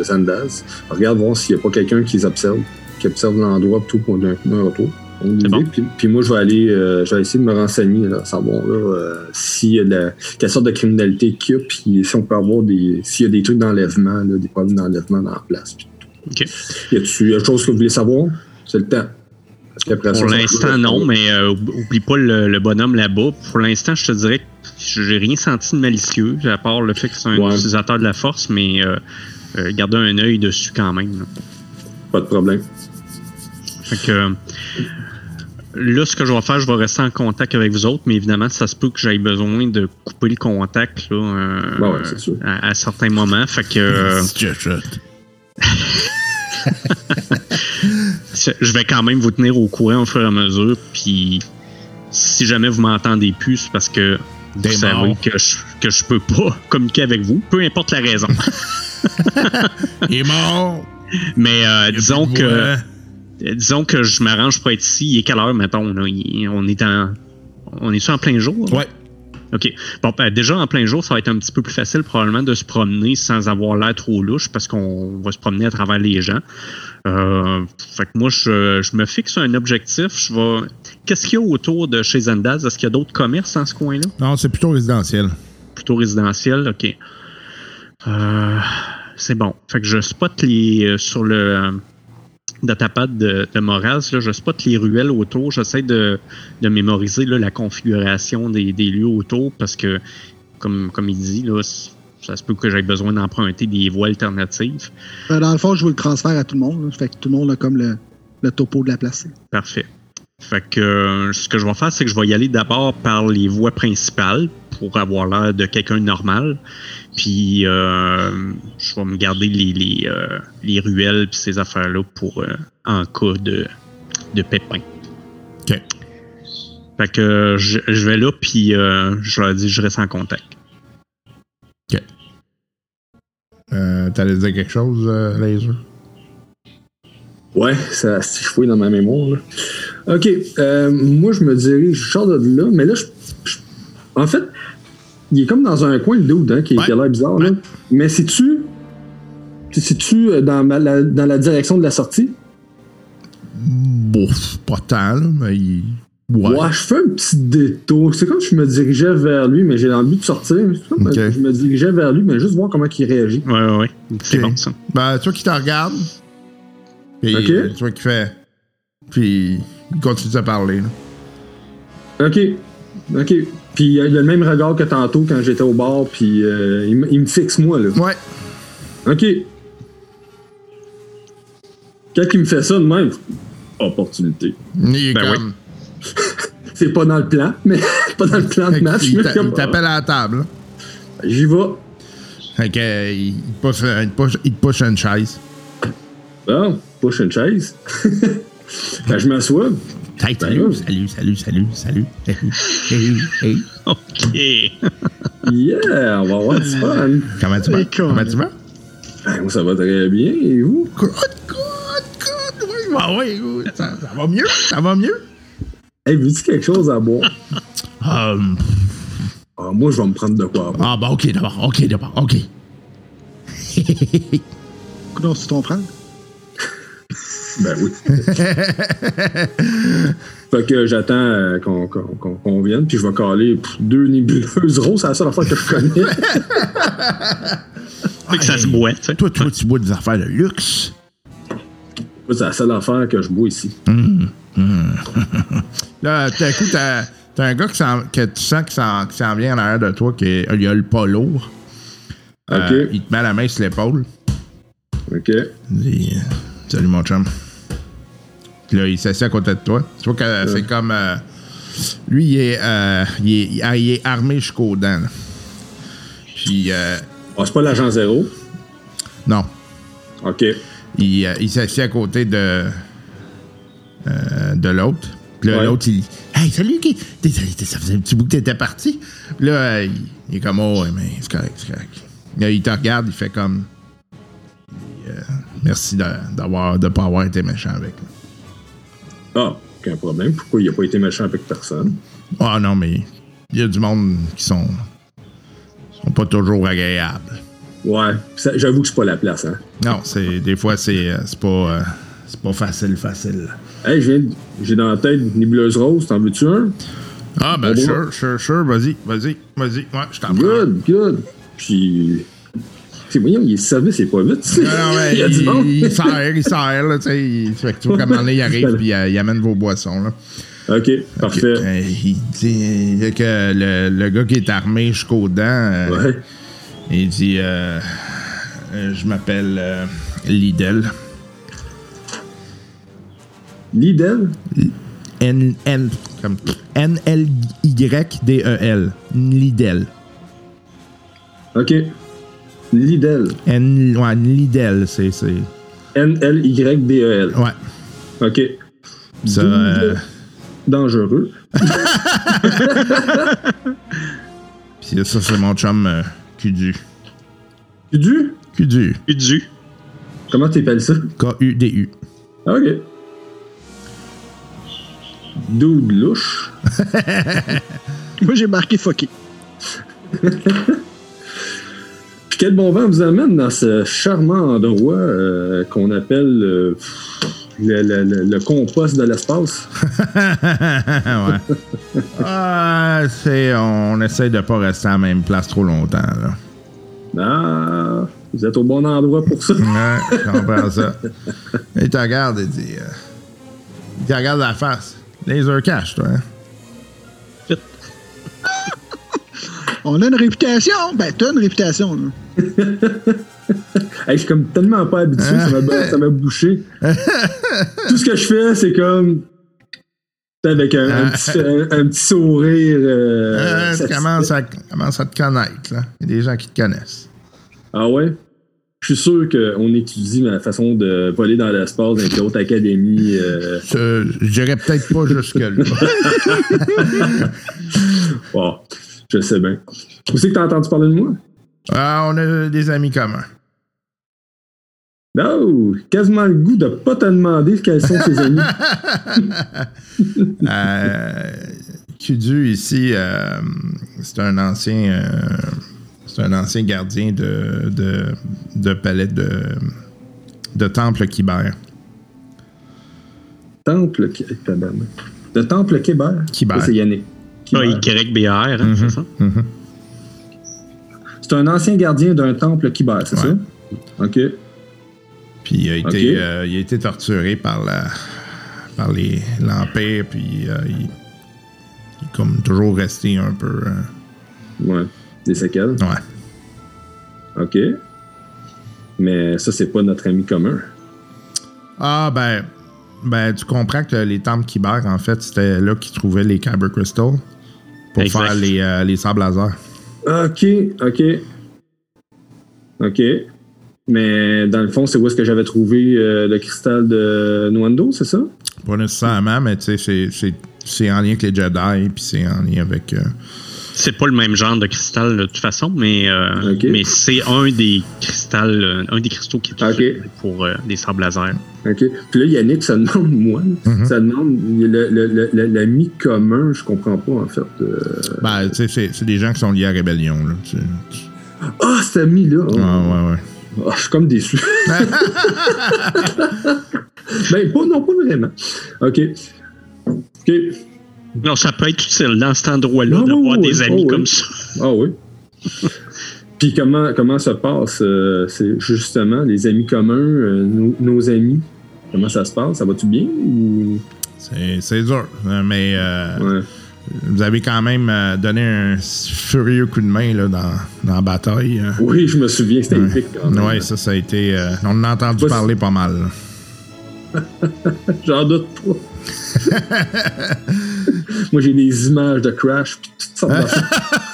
[SPEAKER 4] Zandaz. Regarde voir s'il n'y a pas quelqu'un qui les observe, qui observe l'endroit plutôt pour un, un retour.
[SPEAKER 5] Bon.
[SPEAKER 4] Puis, puis moi, je vais aller, euh, je vais essayer de me renseigner, là, savoir là, euh, s'il y a de la, quelle sorte de criminalité qu'il y a, puis si on peut avoir des, s'il y a des trucs d'enlèvement, des problèmes d'enlèvement dans la place. puis. Y a-tu autre chose que vous voulez savoir? C'est le temps.
[SPEAKER 5] Pour l'instant, non, mais euh, oublie pas le, le bonhomme là-bas. Pour l'instant, je te dirais que j'ai rien senti de malicieux, à part le fait que c'est un
[SPEAKER 4] Ouais.
[SPEAKER 5] utilisateur de la force, mais gardez un œil dessus quand même. là.
[SPEAKER 4] Pas de problème.
[SPEAKER 5] Fait que là, ce que je vais faire, je vais rester en contact avec vous autres, mais évidemment, ça se peut que j'aie besoin de couper le contact là, euh,
[SPEAKER 4] ouais, sûr.
[SPEAKER 5] à, à certains moments. Fait que euh, je vais quand même vous tenir au courant au fur et à mesure. Puis si jamais vous m'entendez plus, c'est parce que vous savez que je, que je peux pas communiquer avec vous, peu importe la raison.
[SPEAKER 2] Il est mort.
[SPEAKER 5] Mais euh, disons que
[SPEAKER 2] voix.
[SPEAKER 5] Disons que je m'arrange pour être ici. Il est quelle heure, mettons? Là? Il- on est en. On est en plein jour? là?
[SPEAKER 2] Ouais.
[SPEAKER 5] OK. Bon, ben, déjà en plein jour, ça va être un petit peu plus facile probablement de se promener sans avoir l'air trop louche parce qu'on va se promener à travers les gens. Euh, fait que moi, je, je me fixe un objectif. Je vais. Qu'est-ce qu'il y a autour de chez Zendaz? Est-ce qu'il y a d'autres commerces dans ce coin-là?
[SPEAKER 2] Non, c'est plutôt résidentiel.
[SPEAKER 5] Plutôt résidentiel, OK. Euh, c'est bon. Fait que je spot les. euh, sur le. Euh, datapad de, de Moraz, là, je spot les ruelles autour. J'essaie de, de mémoriser là, la configuration des, des lieux autour parce que, comme, comme il dit, là, ça se peut que j'aie besoin d'emprunter des voies alternatives.
[SPEAKER 6] Euh, Dans le fond, je vous le transfère à tout le monde. là. Fait que tout le monde a comme le, le topo de la place.
[SPEAKER 5] Parfait. Fait que euh, ce que je vais faire, c'est que je vais y aller d'abord par les voies principales pour avoir l'air de quelqu'un de normal. Puis euh, je vais me garder les, les, euh, les ruelles puis ces affaires-là pour euh, en cas de, de pépin.
[SPEAKER 2] OK.
[SPEAKER 5] Fait que je, je vais là puis euh, je leur dis je reste en contact.
[SPEAKER 2] Euh, T'allais dire quelque chose, euh, Laser?
[SPEAKER 4] Ouais, ça se fouille dans ma mémoire. Là. OK. euh, moi, je me dirige, je sors de là, mais là, je, je- en fait, il est comme dans un coin, le dude, hein, qui,
[SPEAKER 2] Ouais.
[SPEAKER 4] qui a l'air bizarre. Là. Mais c'est-tu c'est-tu euh, dans, ma- la, dans la direction de la sortie?
[SPEAKER 2] Bon, pas tant, là, mais il,
[SPEAKER 1] Ouais.
[SPEAKER 4] Ouais, je fais un petit détour. C'est comme si je me dirigeais vers lui, mais j'ai envie de sortir. Comme. Je me dirigeais vers lui, mais juste voir comment il réagit.
[SPEAKER 5] Ouais, ouais, ouais. C'est
[SPEAKER 2] Ok.
[SPEAKER 5] bon, ça.
[SPEAKER 2] Ben, tu vois qu'il te regarde. Puis,
[SPEAKER 4] Ok.
[SPEAKER 2] tu vois qu'il fait. Puis, il continue de parler. là.
[SPEAKER 4] OK. OK. Puis il a le même regard que tantôt quand j'étais au bar, puis euh, il, me- il me fixe moi, là.
[SPEAKER 2] Ouais.
[SPEAKER 4] OK. Quand il me fait ça de même, opportunité.
[SPEAKER 2] Il est
[SPEAKER 5] Ben
[SPEAKER 2] comme.
[SPEAKER 4] C'est pas dans le plan, mais pas dans le plan de match.
[SPEAKER 2] il t'appelle à la table.
[SPEAKER 4] J'y vais.
[SPEAKER 2] Fait que, euh, il, te pousse, il, push une chaise.
[SPEAKER 4] Bon, push une chaise. ben, je m'assois.
[SPEAKER 2] Hey,
[SPEAKER 4] salut,
[SPEAKER 2] salut, salut, salut, salut. Salut. Hey,
[SPEAKER 5] OK.
[SPEAKER 4] Yeah, on va avoir du fun.
[SPEAKER 2] Comment tu vas?
[SPEAKER 6] Hey.
[SPEAKER 2] Comment tu vas?
[SPEAKER 4] Ben, moi, ça va très bien. Et vous?
[SPEAKER 2] Good, good, good. Oui, bah oui, oui. Ça, ça va mieux, ça va mieux.
[SPEAKER 4] Hey, veux-tu quelque chose à boire?
[SPEAKER 2] Um,
[SPEAKER 4] Ah, moi, je vais me prendre de quoi
[SPEAKER 2] ah, bah, ok, d'abord, ok, d'abord, ok.
[SPEAKER 6] Non, c'est ton frère?
[SPEAKER 4] Ben oui. fait que j'attends euh, qu'on qu'on- qu'on- qu'on vienne, puis je vais caler pff, deux nébuleuses roses, c'est la seule affaire que je connais.
[SPEAKER 5] Fait que ça se boit, tu sais.
[SPEAKER 2] Toi, toi, tu bois des affaires de luxe.
[SPEAKER 4] c'est la seule affaire que je bois ici.
[SPEAKER 2] Là, tout à coup, t'as, t'as un gars que tu sens qui s'en, qui s'en vient en arrière de toi, qui est, il a le pas lourd. Euh, il te met la main sur l'épaule.
[SPEAKER 4] OK.
[SPEAKER 2] Il dit euh, Salut mon chum. Puis là, il s'assied à côté de toi. Tu vois que c'est comme. euh, lui, il est, euh, il, est, il est- armé jusqu'aux dents. là. Puis, euh,
[SPEAKER 4] Ah, c'est pas l'agent zéro?
[SPEAKER 2] non.
[SPEAKER 4] OK.
[SPEAKER 2] Il, il s'assied à côté de. de l'autre. Puis là,
[SPEAKER 4] Ouais.
[SPEAKER 2] l'autre, il dit Hey, salut, t'es- Ça faisait un petit bout que t'étais parti. Puis là, il, il est comme Oh, ouais, mais c'est correct, c'est correct. Là, il te regarde, il fait comme. merci de, d'avoir, de pas avoir été méchant avec. là.
[SPEAKER 4] Ah, aucun problème. Pourquoi il a pas été méchant avec personne?
[SPEAKER 2] Ah non, mais il y a du monde qui sont, sont pas toujours agréables.
[SPEAKER 4] Ouais. J'avoue que c'est pas la place, hein.
[SPEAKER 2] Non, c'est des fois c'est euh, c'est pas euh, c'est pas facile facile.
[SPEAKER 4] Hey, j'ai dans la tête une nébuleuse rose. T'en veux-tu un?
[SPEAKER 2] Ah ben sure, sure, sure, vas-y, vas-y, vas-y. Ouais, je t'en.
[SPEAKER 4] Good, good. Puis. C'est voyons, il est servi, c'est pas vite. il y a du
[SPEAKER 2] il,
[SPEAKER 4] monde.
[SPEAKER 2] il sert, il sert, là, tu sais. il- Fait que tu vois comment là, il arrive puis euh, il amène vos boissons, là.
[SPEAKER 4] OK, parfait.
[SPEAKER 2] Euh, il dit que le, le gars qui est armé jusqu'aux dents, euh,
[SPEAKER 4] Ouais.
[SPEAKER 2] il dit euh, euh, Je m'appelle euh, Lidl.
[SPEAKER 4] Lidl?
[SPEAKER 2] N, N, comme N-L-Y-D-E-L. Lidl.
[SPEAKER 4] OK. Lidl.
[SPEAKER 2] N, ouais, Lidl, c'est. c'est-
[SPEAKER 4] N-L-Y-D-E-L.
[SPEAKER 2] Ouais.
[SPEAKER 4] OK.
[SPEAKER 2] Ça, euh,
[SPEAKER 4] Dangereux.
[SPEAKER 2] puis ça, c'est mon chum euh, Kudu.
[SPEAKER 4] Du?
[SPEAKER 2] Kudu.
[SPEAKER 5] Du.
[SPEAKER 4] Comment t'appelles ça?
[SPEAKER 2] K-U-D-U.
[SPEAKER 4] Ah, OK. Dude louche.
[SPEAKER 6] Moi, j'ai marqué fucké.
[SPEAKER 4] Quel bon vent vous amène dans ce charmant endroit euh, qu'on appelle euh, le, le- le- le compost de l'espace?
[SPEAKER 2] ouais. Ah, c'est, on essaie de pas rester à la même place trop longtemps, là.
[SPEAKER 4] Ah, vous êtes au bon endroit pour ça.
[SPEAKER 2] Ouais, je comprends ça. Il te regarde et dit. euh, il te regarde la face. Laser cash, toi, hein?
[SPEAKER 6] On a une réputation. Ben, t'as une réputation, là.
[SPEAKER 4] Hey, je suis comme tellement pas habitué, ça m'a- m'a bouché. Tout ce que je fais, c'est comme. Avec un, un petit, un- un petit sourire. euh,
[SPEAKER 2] Euh, tu commences à, commences à te connaître, là. Il y a des gens qui te connaissent.
[SPEAKER 4] Ah ouais? Je suis sûr qu'on étudie ma façon de voler dans l'espace dans les hautes académies. euh,
[SPEAKER 2] Je je dirais peut-être pas jusque-là.
[SPEAKER 4] bon, je sais bien. Où c'est que t'as entendu parler de moi?
[SPEAKER 2] ah, on a des amis communs.
[SPEAKER 4] Non, quasiment le goût de pas te demander quels sont tes amis.
[SPEAKER 2] Euh, Kudu, ici, euh, c'est un ancien. euh, c'est un ancien gardien de, de, de palais de, de temple Kibère.
[SPEAKER 4] Temple, tabarnak. De Temple Kébert.
[SPEAKER 1] Kibert.
[SPEAKER 4] Ça, C'est Yannick.
[SPEAKER 5] Ah. YBR, hein,
[SPEAKER 1] Mhm.
[SPEAKER 5] c'est ça?
[SPEAKER 4] C'est un ancien gardien d'un temple Kibert, c'est
[SPEAKER 2] Ouais.
[SPEAKER 4] ça? OK.
[SPEAKER 2] Puis il a été, euh, il a été torturé par la par les l'Empire, puis euh, il, il est comme toujours resté un peu. euh,
[SPEAKER 4] Ouais. Des séquelles?
[SPEAKER 2] ouais.
[SPEAKER 4] OK. Mais ça, c'est pas notre ami commun.
[SPEAKER 2] Ah ben ben tu comprends que les temples Kyber, en fait, c'était là qu'ils trouvaient les Kyber Crystals pour
[SPEAKER 5] Exact.
[SPEAKER 2] faire les, euh, les sables laser.
[SPEAKER 4] OK, OK. OK. Mais dans le fond, c'est où est-ce que j'avais trouvé euh, le cristal de Nwando, c'est ça?
[SPEAKER 2] Pas nécessairement, mais tu sais, c'est- c'est- c'est en lien avec les Jedi, puis c'est en lien avec. euh,
[SPEAKER 5] C'est pas le même genre de cristal de toute façon, mais, euh, mais c'est un des cristals, euh, un des cristaux qui est utilisé pour euh, des sables laser.
[SPEAKER 4] OK. Puis là, Yannick, ça demande, moi,
[SPEAKER 2] Mhm.
[SPEAKER 4] ça demande le- le- le- le- l'ami commun, je comprends pas, en fait. euh.
[SPEAKER 2] Ben, tu sais, c'est- c'est des gens qui sont liés à la rébellion, là.
[SPEAKER 4] Ah, cet ami-là! Oh.
[SPEAKER 2] Ouais, ouais, ouais.
[SPEAKER 4] Ah, je suis comme déçu. ben, pas, non, pas vraiment. OK. OK.
[SPEAKER 5] Non, ça peut être utile dans cet endroit-là d'avoir
[SPEAKER 4] oui,
[SPEAKER 5] des
[SPEAKER 4] oui,
[SPEAKER 5] amis
[SPEAKER 4] oh, oui.
[SPEAKER 5] comme ça.
[SPEAKER 4] Ah oui. Puis comment, comment se passe, euh, c'est justement, les amis communs, euh, nos, nos amis, comment ça se passe? Ça va-tu bien? Ou...
[SPEAKER 2] C'est dur. euh, Mais euh,
[SPEAKER 4] Ouais.
[SPEAKER 2] vous avez quand même donné un furieux coup de main là, dans, dans la bataille. hein.
[SPEAKER 4] Oui, je me souviens, c'était épique quand même.
[SPEAKER 2] Ouais, ça, ça a été. euh, on en a entendu
[SPEAKER 4] Pas-
[SPEAKER 2] parler pas mal.
[SPEAKER 4] J'en doute pas. Moi, j'ai des images de Crash, puis toutes sortes d'affaires.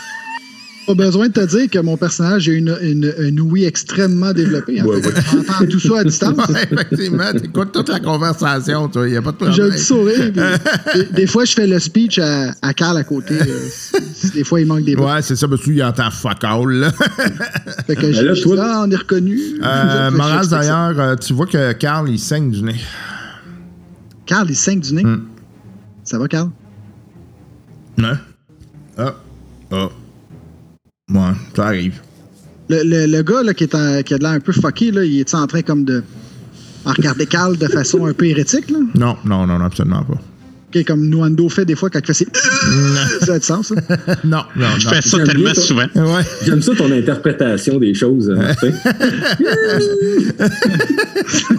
[SPEAKER 6] Pas besoin de te dire que mon personnage a une, une, une ouïe extrêmement développée. hein.
[SPEAKER 4] Ouais,
[SPEAKER 6] Fait Tu tout ça à distance.
[SPEAKER 2] Ouais, effectivement, t'écoutes toute la conversation, toi. Il n'y a pas de
[SPEAKER 6] J'ai un
[SPEAKER 2] problème.
[SPEAKER 6] petit sourire. puis des, des fois, je fais le speech à, à Carl à côté. euh, des fois, il manque des mots.
[SPEAKER 2] Ouais, c'est ça, parce que lui, il entend fuck all. Là.
[SPEAKER 6] Fait que je
[SPEAKER 4] là, toi-
[SPEAKER 6] dis, ah, on est reconnu.
[SPEAKER 2] Euh, Moraz, d'ailleurs, euh, tu vois que Carl, il saigne du nez.
[SPEAKER 6] Carl, il saigne du nez?
[SPEAKER 2] Hmm.
[SPEAKER 6] Ça va, Carl?
[SPEAKER 2] Hein? Ah. Ah. Ouais, ça arrive.
[SPEAKER 6] Le, le, le gars là, qui, est en- qui a de l'air un peu fucké, là, il est en train comme de en regarder Carl de façon un peu hérétique? Là?
[SPEAKER 2] Non, non, non, non, absolument pas.
[SPEAKER 6] Ok, comme Nuando fait des fois quand il fait ses... ça a du sens, ça?
[SPEAKER 2] Non, non,
[SPEAKER 5] Je
[SPEAKER 2] non.
[SPEAKER 5] fais ça tellement
[SPEAKER 4] ça.
[SPEAKER 5] souvent.
[SPEAKER 2] Ouais.
[SPEAKER 4] J'aime ça ton interprétation des choses. hein,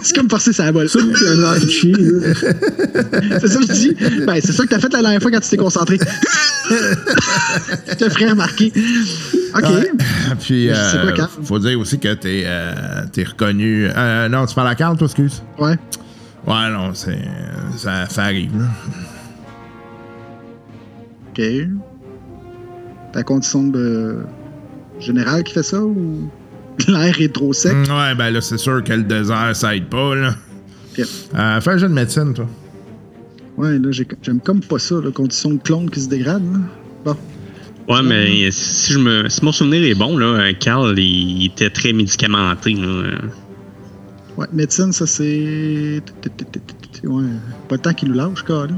[SPEAKER 6] c'est comme forcer sa balle.
[SPEAKER 4] Ça, c'est un archi, là.
[SPEAKER 6] C'est ça que je dis. Ben, c'est ça que t'as fait la dernière fois quand tu t'es concentré. je te ferai remarquer. OK.
[SPEAKER 2] Ouais. Puis,
[SPEAKER 6] Je sais pas
[SPEAKER 2] euh,
[SPEAKER 6] quand.
[SPEAKER 2] faut dire aussi que t'es euh, t'es reconnu. Euh, non, tu parles à Carl, toi, excuse?
[SPEAKER 6] Ouais.
[SPEAKER 2] Ouais, non, c'est. Ça, ça arrive, là.
[SPEAKER 6] OK. Ta condition de général qui fait ça ou l'air est trop sec?
[SPEAKER 2] Mm, Ouais, ben là, c'est sûr que le désert, ça aide pas, là.
[SPEAKER 6] Ok.
[SPEAKER 2] Euh, fais un jeu de médecine, toi.
[SPEAKER 6] Ouais, là, j'ai- j'aime comme pas ça, la condition de clone qui se dégrade. Là. Bon.
[SPEAKER 5] Ouais, mais si je me si mon souvenir est bon, là, euh, Carl, il était très médicamenté. Là.
[SPEAKER 6] Ouais, médecine, ça c'est. Ouais, pas le temps qu'il nous lâche, quoi.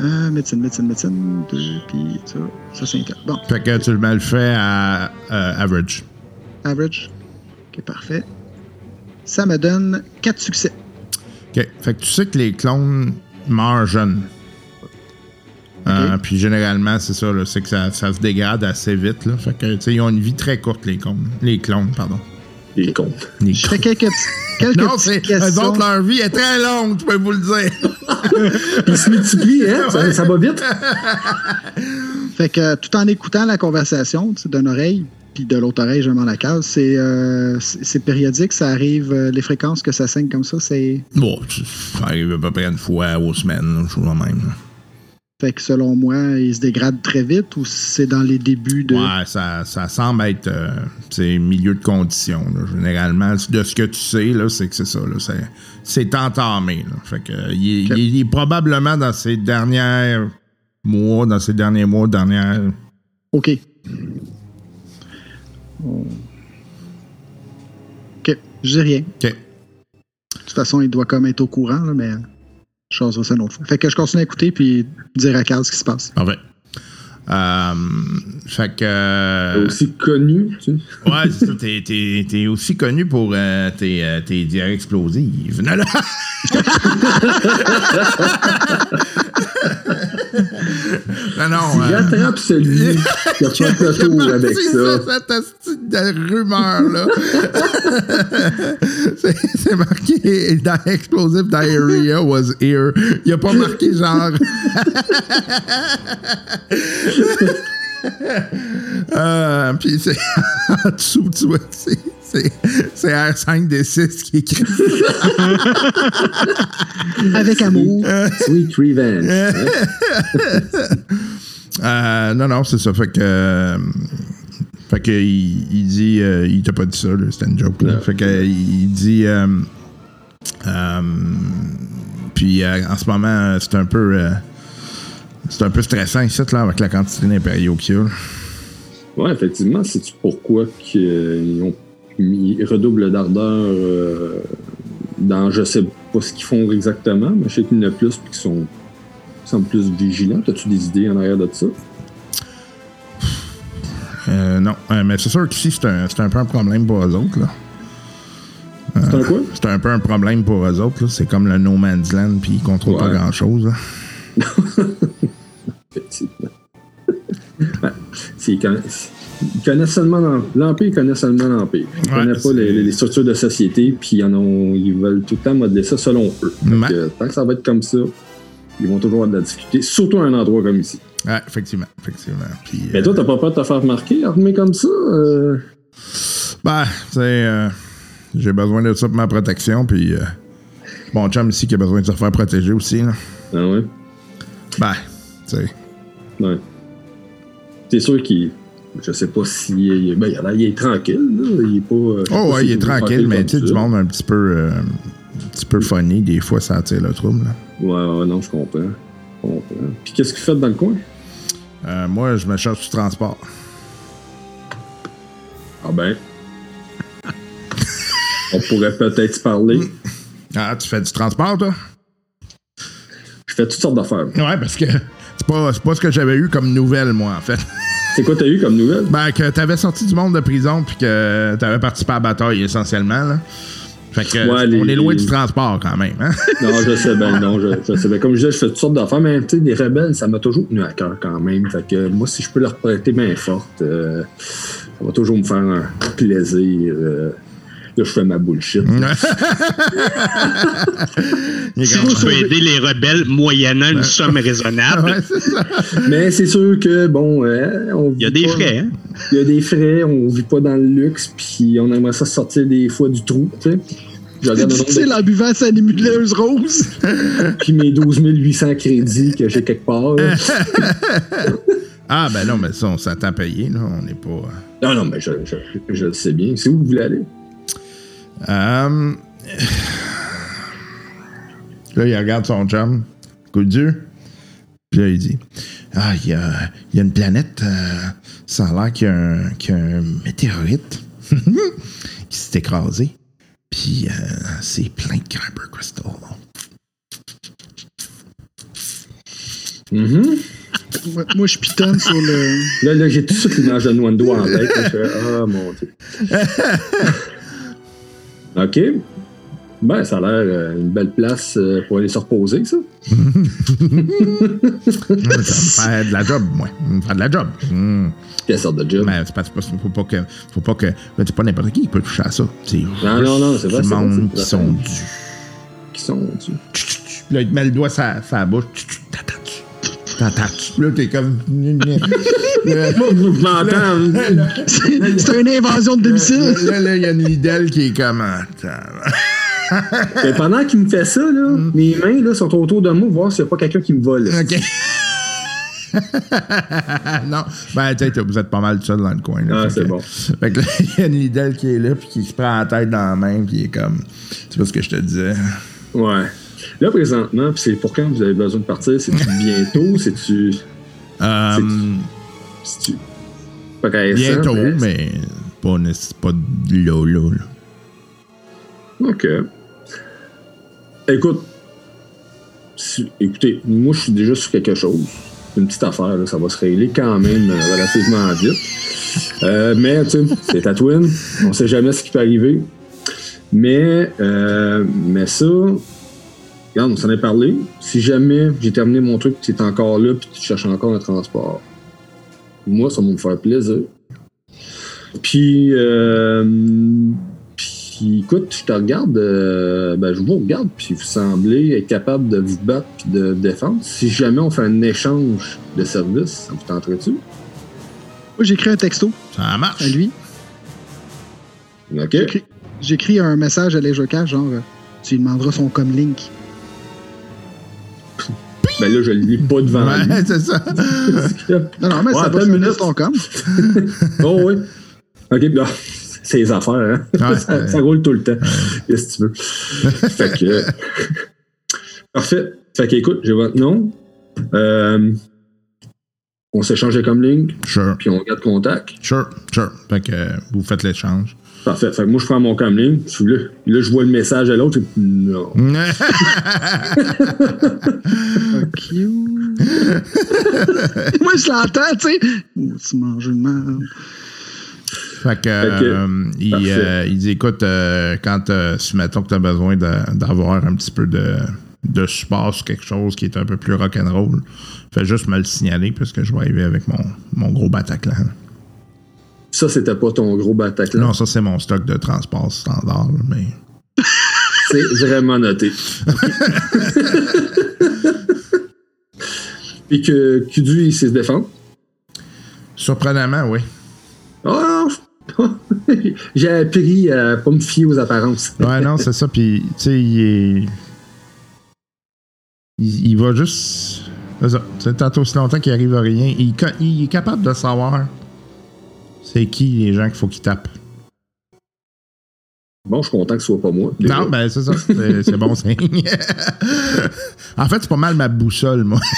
[SPEAKER 6] Euh, médecine, médecine, médecine. Puis ça, ça c'est. Bon,
[SPEAKER 2] Fait que tu le fais à euh, average.
[SPEAKER 6] average. Ok, parfait. Ça me donne 4 succès.
[SPEAKER 2] OK. Fait que tu sais que les clones meurent jeunes. Euh, puis généralement, c'est ça, c'est que ça, ça se dégrade assez vite. Là. Fait que, tu sais, ils ont une vie très courte, les clones. Les clones, pardon. Les
[SPEAKER 6] Je fais
[SPEAKER 2] clones.
[SPEAKER 6] quelques, petits- quelques
[SPEAKER 2] Non,
[SPEAKER 6] petites.
[SPEAKER 2] Eux
[SPEAKER 6] questions.
[SPEAKER 2] autres, leur vie est très longue, je peux vous le dire.
[SPEAKER 4] Il se multiplie, hein? Ça, ça va vite.
[SPEAKER 6] Fait que tout en écoutant la conversation d'une oreille, puis de l'autre oreille, je mets la case, c'est euh, c'est périodique, ça arrive, euh, les fréquences que ça saigne comme ça, c'est.
[SPEAKER 2] Bon, ça arrive à peu près une fois aux semaines, chose de même.
[SPEAKER 6] Fait que selon moi, il se dégrade très vite ou c'est dans les débuts de.
[SPEAKER 2] Ouais, ça, ça semble être euh, c'est milieu de condition. là. Généralement, de ce que tu sais, là, c'est que c'est ça. là, c'est- C'est entamé. là. Fait que, euh, il, il il est probablement dans ces derniers mois, dans ces derniers mois, dernières.
[SPEAKER 6] OK. OK, je dis rien.
[SPEAKER 2] OK.
[SPEAKER 6] De toute façon, il doit comme être au courant, là, mais je changerai ça une autre fois. Fait que je continue à écouter puis dire à Carl ce qui se passe.
[SPEAKER 2] Parfait. Euh, fait que. euh,
[SPEAKER 4] Aussi connu, tu sais.
[SPEAKER 2] Ouais, c'est ça. T'es, t'es- t'es aussi connu pour euh, tes, euh, tes diarrhées explosives. Non, non. Non, non.
[SPEAKER 4] Il
[SPEAKER 2] euh,
[SPEAKER 4] celui qui a fait le tour avec ça.
[SPEAKER 2] cette hostie de rumeur-là. c'est c'est marqué dans Explosive Diarrhea was here. Il a pas marqué genre. euh, Puis c'est en dessous, tu vois, c'est. C'est c'est R5D6 qui écrit
[SPEAKER 6] Avec amour.
[SPEAKER 4] Sweet Revenge. hein?
[SPEAKER 2] Euh, non, non, c'est ça. Fait que. euh, fait que il, il dit. euh, il t'a pas dit ça, là, c'était une joke. Là. Fait que euh, il dit. euh, euh, puis euh, en ce moment, euh, c'est un peu. euh, c'est un peu stressant ici, là, avec la quantité d'impériaux qu'il y a. là.
[SPEAKER 4] Ouais, effectivement, c'est pourquoi qu'ils ont ils redoublent d'ardeur euh, dans je sais pas ce qu'ils font exactement, mais je sais qu'il y en a plus puis qu'ils sont ils semblent plus vigilants. As-tu des idées en arrière de ça?
[SPEAKER 2] Euh, non, Euh, mais c'est sûr qu'ici, c'est un, un peu un problème pour eux autres. Là.
[SPEAKER 4] C'est un quoi?
[SPEAKER 2] C'est un peu un problème pour eux autres. C'est comme le No Man's Land, puis ils contrôlent pas grand-chose.
[SPEAKER 4] Effectivement. C'est- connaissent, ils connaissent seulement l'Em- l'Empire, ils connaissent seulement l'Empire. Ils
[SPEAKER 2] Ouais,
[SPEAKER 4] connaissent pas les, structures de société, puis ils, en ont, ils veulent tout le temps modeler ça selon eux. Tant que ça va être comme ça, ils vont toujours avoir de la difficulté, surtout à un endroit comme ici.
[SPEAKER 2] Ouais, effectivement. effectivement. Puis,
[SPEAKER 4] Mais
[SPEAKER 2] euh,
[SPEAKER 4] toi, t'as pas peur de te faire remarquer, armé comme ça? euh?
[SPEAKER 2] Ben, c'est. euh, j'ai besoin de ça pour ma protection, puis. euh, mon chum ici qui a besoin de se faire protéger aussi, là.
[SPEAKER 4] Ah ouais?
[SPEAKER 2] Ben, tu sais.
[SPEAKER 4] Ouais. C'est sûr qu'il. Je sais pas si. Ben, il, a l'air- il est tranquille, là. Il est pas. euh,
[SPEAKER 2] Oh,
[SPEAKER 4] pas
[SPEAKER 2] ouais, il est tranquille, mais tu sais, du monde un petit peu. euh, un petit peu funny, des fois, ça attire le trouble, là.
[SPEAKER 4] Ouais, ouais, non, je comprends. Je comprends. Puis qu'est-ce qu'il fait dans le coin?
[SPEAKER 2] Euh, moi, je me cherche du transport.
[SPEAKER 4] Ah ben. On pourrait peut-être se parler.
[SPEAKER 2] Ah, tu fais du transport, toi?
[SPEAKER 4] Je fais toutes sortes d'affaires.
[SPEAKER 2] Ouais, parce que c'est pas, c'est pas ce que j'avais eu comme nouvelle, moi, en fait.
[SPEAKER 4] C'est quoi t'as eu comme nouvelle?
[SPEAKER 2] Ben, que t'avais sorti du monde de prison, puis que t'avais participé à la bataille, essentiellement, là. Fait que,
[SPEAKER 4] Ouais,
[SPEAKER 2] on
[SPEAKER 4] les-
[SPEAKER 2] est loin
[SPEAKER 4] les-
[SPEAKER 2] du transport, quand même, hein?
[SPEAKER 4] Non, je sais bien, non, je, je sais bien. Comme je disais, je fais toutes sortes d'affaires, mais tu sais, des rebelles, ça m'a toujours tenu à cœur quand même. Fait que moi, si je peux leur prêter main forte, euh, ça va toujours me faire un plaisir. euh. Là, je fais ma bullshit.
[SPEAKER 5] Tu peux aider les rebelles moyennant une somme raisonnable.
[SPEAKER 2] Ouais, c'est ça.
[SPEAKER 4] Mais c'est sûr que, bon, euh, on
[SPEAKER 5] Il y a des
[SPEAKER 4] pas-
[SPEAKER 5] frais, hein?
[SPEAKER 4] Il y a des frais, on vit pas dans le luxe, puis on aimerait ça sortir des fois du trou, tu sais. Je de-
[SPEAKER 6] Difficile en buvant sa nébuleuse rose.
[SPEAKER 4] puis mes 12 800 crédits que j'ai quelque part.
[SPEAKER 2] Ah, ben non, mais ça, on s'attend à payer, là. On n'est pas. euh,
[SPEAKER 4] non, non, mais je, je, je le sais bien. C'est où vous voulez aller?
[SPEAKER 2] Euh, Là, il regarde son chum. Coup de Dieu. Puis là, il dit Ah, il y a, il y a une planète. euh, ça a l'air qu'il y, a un- qu'il y a un météorite qui s'est écrasé. Puis euh, c'est plein de Kyber Crystal.
[SPEAKER 4] Mhm.
[SPEAKER 6] moi, moi, je pitonne sur le.
[SPEAKER 4] Là, là j'ai tout de suite l'image de Nwando en tête. là. Je fais, ah, mon Dieu. OK. Ben, ça a l'air euh, une belle place euh, pour aller se reposer, ça.
[SPEAKER 2] Ça me fait de la job, moi. Ça fait de la job. Hmm.
[SPEAKER 4] Quelle sorte de job?
[SPEAKER 2] Mais c'est qu'il faut pas que. Faut pas que. C'est pas n'importe qui qui peut toucher à ça. C'est
[SPEAKER 4] Non, non, non, c'est vrai,
[SPEAKER 2] Du monde qui sont dus.
[SPEAKER 4] Qui sont tu-
[SPEAKER 2] Là, il te met le doigt sur la bouche. T'attends-tu? Là, t'es comme.
[SPEAKER 6] C'est c'est une invasion de domicile.
[SPEAKER 2] Là, là, il y a une Lidl qui est comme.
[SPEAKER 4] Mais pendant qu'il me fait ça, là, mes mains là, sont autour de moi, voir s'il n'y a pas quelqu'un qui me vole.
[SPEAKER 2] OK. non. Ben, tu vous êtes pas mal seul dans le coin. là.
[SPEAKER 4] Ah, c'est bon.
[SPEAKER 2] Fait que là, il y a une Lidl qui est là, puis qui se prend la tête dans la main, puis il est comme. Tu vois ce que je te disais?
[SPEAKER 4] Ouais. Là, présentement, puis c'est pour quand vous avez besoin de partir? C'est-tu bientôt? C'est-tu.
[SPEAKER 2] Euh,
[SPEAKER 4] C'est-tu. Pas
[SPEAKER 2] bientôt,
[SPEAKER 4] mais-
[SPEAKER 2] mais pas, pas là, là, là.
[SPEAKER 4] OK. Écoute. si- écoutez, moi, je suis déjà sur quelque chose. Une petite affaire, là, ça va se régler quand même euh, relativement vite. Euh, mais, tu sais, c'est Tatooine. On sait jamais ce qui peut arriver. Mais, euh, mais ça, regarde, on s'en est parlé. Si jamais j'ai terminé mon truc, tu es encore là, puis tu cherches encore un transport, moi, ça va me faire plaisir. Puis, euh, puis écoute, je te regarde, euh, ben, je vous regarde, puis vous semblez être capable de vous battre puis de défendre. Si jamais on fait un échange de services, ça vous tenterait-tu?
[SPEAKER 6] Moi, j'ai écrit un texto
[SPEAKER 2] Ça marche.
[SPEAKER 6] à lui.
[SPEAKER 4] OK?
[SPEAKER 6] J'ai écrit- J'ai écrit un message à Leisure genre, euh, tu lui demanderas son comlink.
[SPEAKER 4] Ben là, je le lis pas devant lui.
[SPEAKER 2] Ouais, c'est ça.
[SPEAKER 6] Non, non, mais
[SPEAKER 4] Ouais,
[SPEAKER 6] ça va
[SPEAKER 4] une
[SPEAKER 6] sonner
[SPEAKER 4] minute.
[SPEAKER 6] sur ton com.
[SPEAKER 4] oh oui. OK, là, c'est les affaires, hein?
[SPEAKER 2] Ouais.
[SPEAKER 4] ça, ça roule tout le temps. Qu'est-ce que tu veux? fait que. Parfait. Fait que, écoute, j'ai votre nom. Euh, on s'échange comme ligne,
[SPEAKER 2] Sure,
[SPEAKER 4] puis on garde contact.
[SPEAKER 2] sure, sure. Fait que euh, vous faites l'échange.
[SPEAKER 4] Parfait. Fait que moi, je prends mon comlink. Je suis là. Là, je vois le message à l'autre. et puis, Non.
[SPEAKER 6] Fuck you. Moi, je l'entends, tu sais. Oh, tu manges une merde.
[SPEAKER 2] Fait que,
[SPEAKER 4] que,
[SPEAKER 2] euh, il, euh, il dit écoute, euh, quand euh, si mettons que tu as besoin d'avoir un petit peu de, de support sur quelque chose qui est un peu plus rock'n'roll, fais juste me le signaler parce que je vais arriver avec mon, mon gros Bataclan.
[SPEAKER 4] Ça, c'était pas ton gros Bataclan.
[SPEAKER 2] Non, ça c'est mon stock de transport standard, mais.
[SPEAKER 4] C'est vraiment noté. Puis que Kudu, il sait se défendre?
[SPEAKER 2] Surprenamment, oui.
[SPEAKER 4] Ah, j'ai appris à pas me fier aux apparences.
[SPEAKER 2] Ouais, non, c'est ça. Puis, tu sais, il est. Il, il va juste. C'est ça. Tantôt aussi longtemps qu'il arrive à rien. Il, il est capable de savoir c'est qui les gens qu'il faut qu'il tape.
[SPEAKER 4] Bon, je suis content que ce soit pas moi. déjà.
[SPEAKER 2] Non, ben c'est ça. C'est c'est bon signe. en fait, c'est pas mal ma boussole, moi.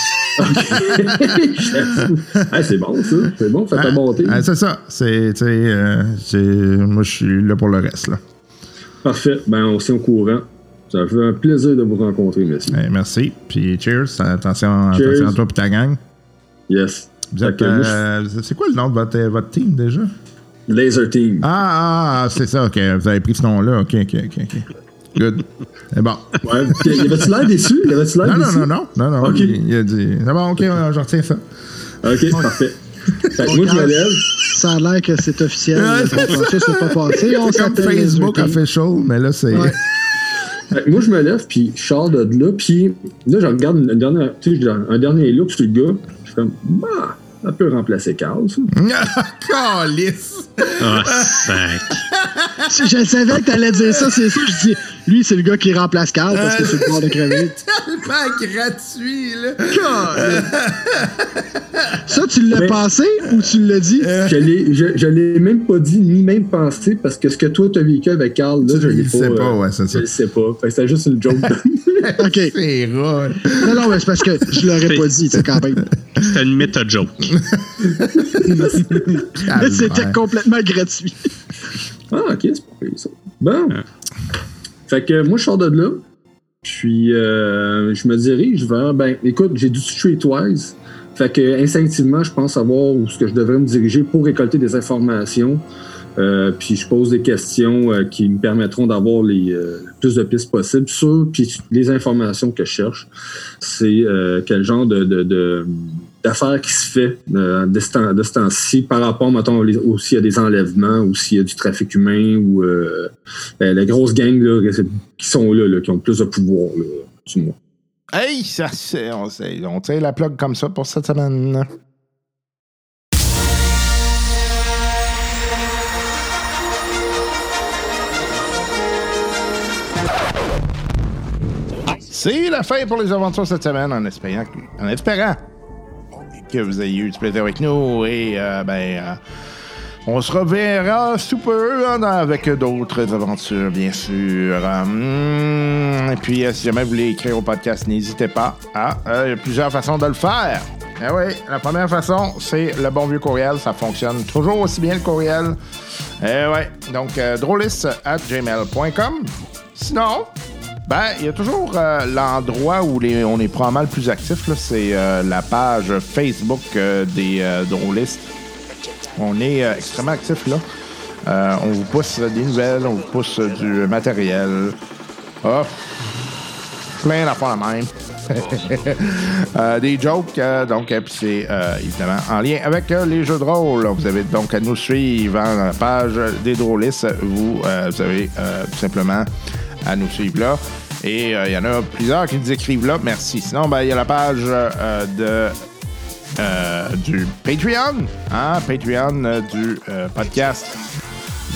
[SPEAKER 4] Hey, c'est bon, ça. C'est bon, faites ta bonté.
[SPEAKER 2] Ah, c'est ça. C'est, euh, c'est- moi, je suis là pour le reste, là.
[SPEAKER 4] Parfait. Ben, on s'est au courant. Ça fait un plaisir de vous rencontrer, messieurs.
[SPEAKER 2] Eh, merci. Puis, cheers. Attention,
[SPEAKER 4] Cheers.
[SPEAKER 2] attention à toi et ta gang.
[SPEAKER 4] Yes.
[SPEAKER 2] Euh, c'est quoi le nom de votre, votre team déjà?
[SPEAKER 4] Laser Team.
[SPEAKER 2] Ah, ah, c'est ça, ok. Vous avez pris ce nom-là. Ok, ok, ok. ok. Good. C'est bon.
[SPEAKER 4] Ouais. Y avait-tu l'air déçu? Y avait-tu l'air
[SPEAKER 2] Non, non,
[SPEAKER 4] déçu?
[SPEAKER 2] non, non. Non, non.
[SPEAKER 4] Ok.
[SPEAKER 2] Il, il a dit. C'est bon, ok, euh, je retiens ça.
[SPEAKER 4] Ok, parfait. Fait que moi, je me lève.
[SPEAKER 6] Ça a l'air que c'est officiel. N'est pas passé. On
[SPEAKER 2] C'est comme Facebook official, mais là, c'est.
[SPEAKER 6] Ouais.
[SPEAKER 4] Fait que moi, je me lève, puis je sors de là, puis là, je regarde tu sais, un dernier look sur le gars. Je suis comme, bah, ça peut remplacer Carl, ça.
[SPEAKER 2] Calice!
[SPEAKER 5] Ah, sac.
[SPEAKER 6] Si Je savais que t'allais dire ça, c'est ça. Je dis, lui, c'est le gars qui remplace Carl parce que c'est le bord de crever.
[SPEAKER 2] Tellement gratuit, là.
[SPEAKER 6] Ça, tu l'as pensé ou tu l'as dit?
[SPEAKER 4] Je l'ai, je, je l'ai même pas dit, ni même pensé, parce que ce que toi, t'as vécu avec Carl, là, je l'ai
[SPEAKER 2] le
[SPEAKER 4] pas.
[SPEAKER 2] sais pas,
[SPEAKER 4] euh,
[SPEAKER 2] ouais, c'est ça.
[SPEAKER 4] Je le sais pas. Fait c'était juste une joke.
[SPEAKER 6] OK.
[SPEAKER 2] C'est rare.
[SPEAKER 6] Non, non, mais c'est parce que je l'aurais pas dit, quand même.
[SPEAKER 5] C'était une méta-joke.
[SPEAKER 6] C'était complètement gratuit.
[SPEAKER 4] ah, ok, c'est pas ça. Bon. Fait que moi, je sors de là. Puis, euh, je me dirige vers, ben, écoute, j'ai du Streetwise. Fait que, instinctivement, je pense savoir où ce que je devrais me diriger pour récolter des informations. Euh, puis, je pose des questions euh, qui me permettront d'avoir les euh, plus de pistes possibles sur puis les informations que je cherche. C'est euh, quel genre de, de, de- d'affaires qui se fait euh, de ce temps- temps-ci par rapport, mettons, les- ou s'il y a des enlèvements ou s'il y a du trafic humain ou euh, euh, les grosses gangs là, qui sont là, qui ont plus de pouvoir, là, du moins.
[SPEAKER 2] Hey, ça, c'est, on, on tire la plug comme ça pour cette semaine. C'est la fin pour les aventures cette semaine, en en espérant que vous ayez eu du plaisir avec nous. Et euh, ben, euh, on se reverra sous peu hein, avec d'autres aventures, bien sûr. Hum, et puis, euh, si jamais vous voulez écrire au podcast, n'hésitez pas. Euh, il y a plusieurs façons de le faire. Ah oui, la première façon, c'est le bon vieux courriel. Ça fonctionne toujours aussi bien le courriel. Eh ouais, donc euh, at gmail.com. Sinon, ben, il y a toujours euh, l'endroit où on est probablement le plus actif, c'est euh, la page Facebook euh, des drôlistes. On est extrêmement actif là. On vous pousse des nouvelles, on vous pousse du matériel. Ah, plein d'affaires même. Des jokes, donc, c'est évidemment en lien avec les jeux de rôle. Vous avez donc à nous suivre hein, dans la page des drôlistes. Vous, vous avez tout simplement à nous suivre là. Et euh, il y en a plusieurs qui nous écrivent là. Merci. Sinon, ben, il y a la page euh, de euh, du Patreon, hein, Patreon du podcast.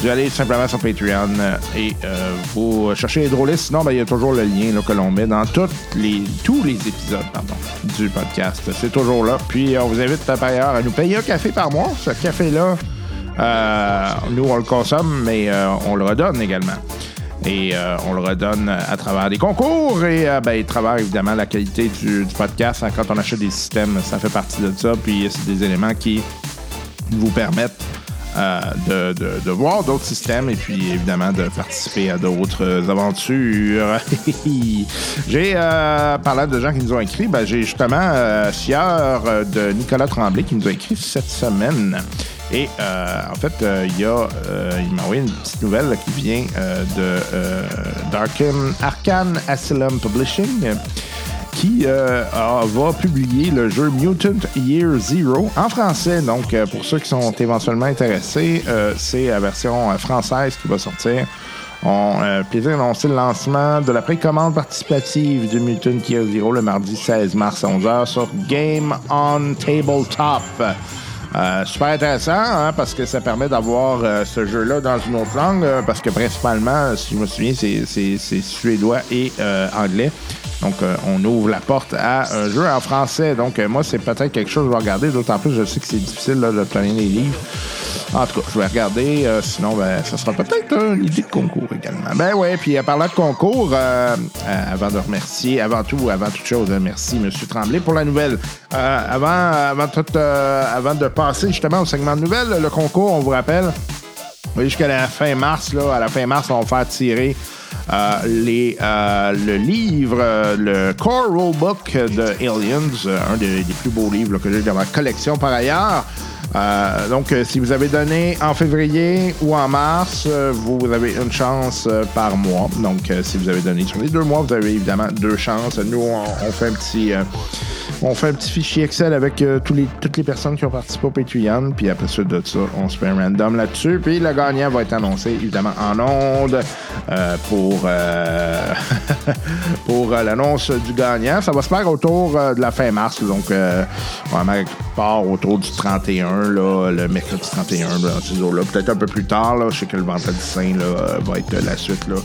[SPEAKER 2] Vous allez simplement sur Patreon et vous cherchez les drôlistes. Sinon, ben, il y a toujours le lien là, que l'on met dans les, tous les épisodes pardon, du podcast. C'est toujours là. Puis, on vous invite par ailleurs à nous payer un café par mois. Ce café-là, nous, on le consomme, mais on le redonne également. Et euh, on le redonne à travers des concours et euh, ben, à travers évidemment la qualité du, podcast. hein. quand on achète des systèmes, ça fait partie de ça. Puis c'est des éléments qui vous permettent euh, de, voir d'autres systèmes et puis évidemment de participer à d'autres aventures. j'ai, euh, parlant de gens qui nous ont écrit, ben, j'ai justement euh, de Nicolas Tremblay qui nous a écrit cette semaine. Et euh, en fait, euh, il y a, euh, il m'a envoyé une petite nouvelle là, qui vient euh, de euh, d'Arkham Arcane Asylum Publishing qui euh, va publier le jeu Mutant Year Zero en français. Donc, pour ceux qui sont éventuellement intéressés, c'est la version française qui va sortir. On euh, plaisir d'annoncer le lancement de la précommande participative du Mutant Year Zero le mardi 16 mars à 11h sur Game on Tabletop. Euh, super intéressant, hein, parce que ça permet d'avoir euh, ce jeu-là dans une autre langue, euh, parce que principalement, si je me souviens, c'est, suédois et anglais. Donc, euh, on ouvre la porte à un jeu en français. Donc, euh, moi, c'est peut-être quelque chose que je vais regarder, d'autant plus, je sais que c'est difficile là, d'obtenir les livres. En tout cas, je vais regarder. euh, sinon, ben, ça sera peut-être une idée de concours également. Ben ouais, puis en parlant de concours, euh, euh, avant de remercier, avant tout, avant toute chose, euh, merci M. Tremblay pour la nouvelle. Euh, avant, avant, tout, euh, avant de passer justement au segment de nouvelles, le concours, on vous rappelle, jusqu'à la fin mars, là, à la fin mars, on va faire tirer euh, les, euh, le livre, euh, le Core Rulebook de Aliens, euh, un des, plus beaux livres que j'ai dans ma collection par ailleurs. Euh, donc, si vous avez donné en février ou en mars, vous avez une chance par mois. Donc, si vous avez donné sur les deux mois, vous avez évidemment deux chances. Nous, on, on fait un petit, on fait un petit fichier Excel avec euh, tous les, toutes les personnes qui ont participé au Patreon. Puis après ça, de ça, on se fait un random là-dessus. Puis le gagnant va être annoncé évidemment en ondes euh, pour, euh, pour l'annonce du gagnant. Ça va se faire autour de la fin mars. Donc, vraiment, part autour du 31, là, le mercredi 31, là, dans ces eaux-là. Peut-être un peu plus tard. Là, je sais que le vendredi saint là, va être la suite. Là.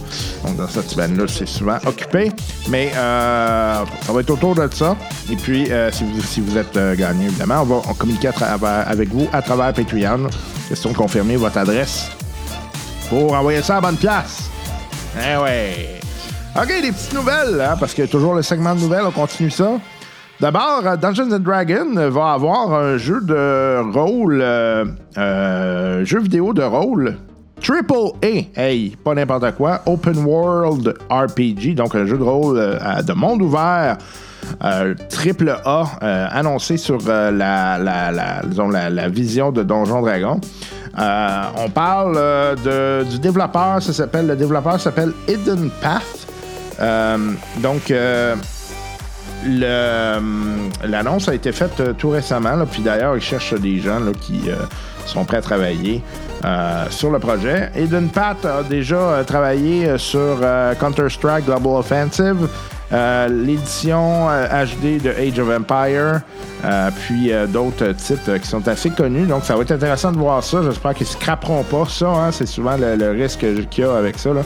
[SPEAKER 2] Donc, dans cette semaine-là, c'est souvent occupé. Mais ça va être autour de ça. Et puis, euh, si, vous, êtes euh, gagnant, évidemment, on va communiquer avec vous à travers Patreon. Question de confirmer votre adresse pour envoyer ça à bonne place. Eh ouais. OK, des petites nouvelles, hein, parce a toujours le segment de nouvelles, on continue ça. D'abord, euh, Dungeons and Dragons va avoir un jeu de rôle, euh, euh, jeu vidéo de rôle Triple A, hey, pas n'importe quoi, Open World RPG, donc un jeu de rôle de monde ouvert, triple A, euh, annoncé sur euh, la, la, vision de Donjon Dragon. Euh, on parle de- du développeur, ça s'appelle, le développeur s'appelle Hidden Path. Donc, l'annonce a été faite tout récemment, puis d'ailleurs, ils cherchent des gens là, qui sont prêts à travailler sur le projet. Eden Pat a déjà travaillé sur Counter-Strike Global Offensive, l'édition euh, HD de Age of Empire, euh, puis euh, d'autres titres euh, qui sont assez connus. Donc, ça va être intéressant de voir ça. J'espère qu'ils ne scraperont pas ça. hein. C'est souvent le, risque qu'il y a avec ça. là.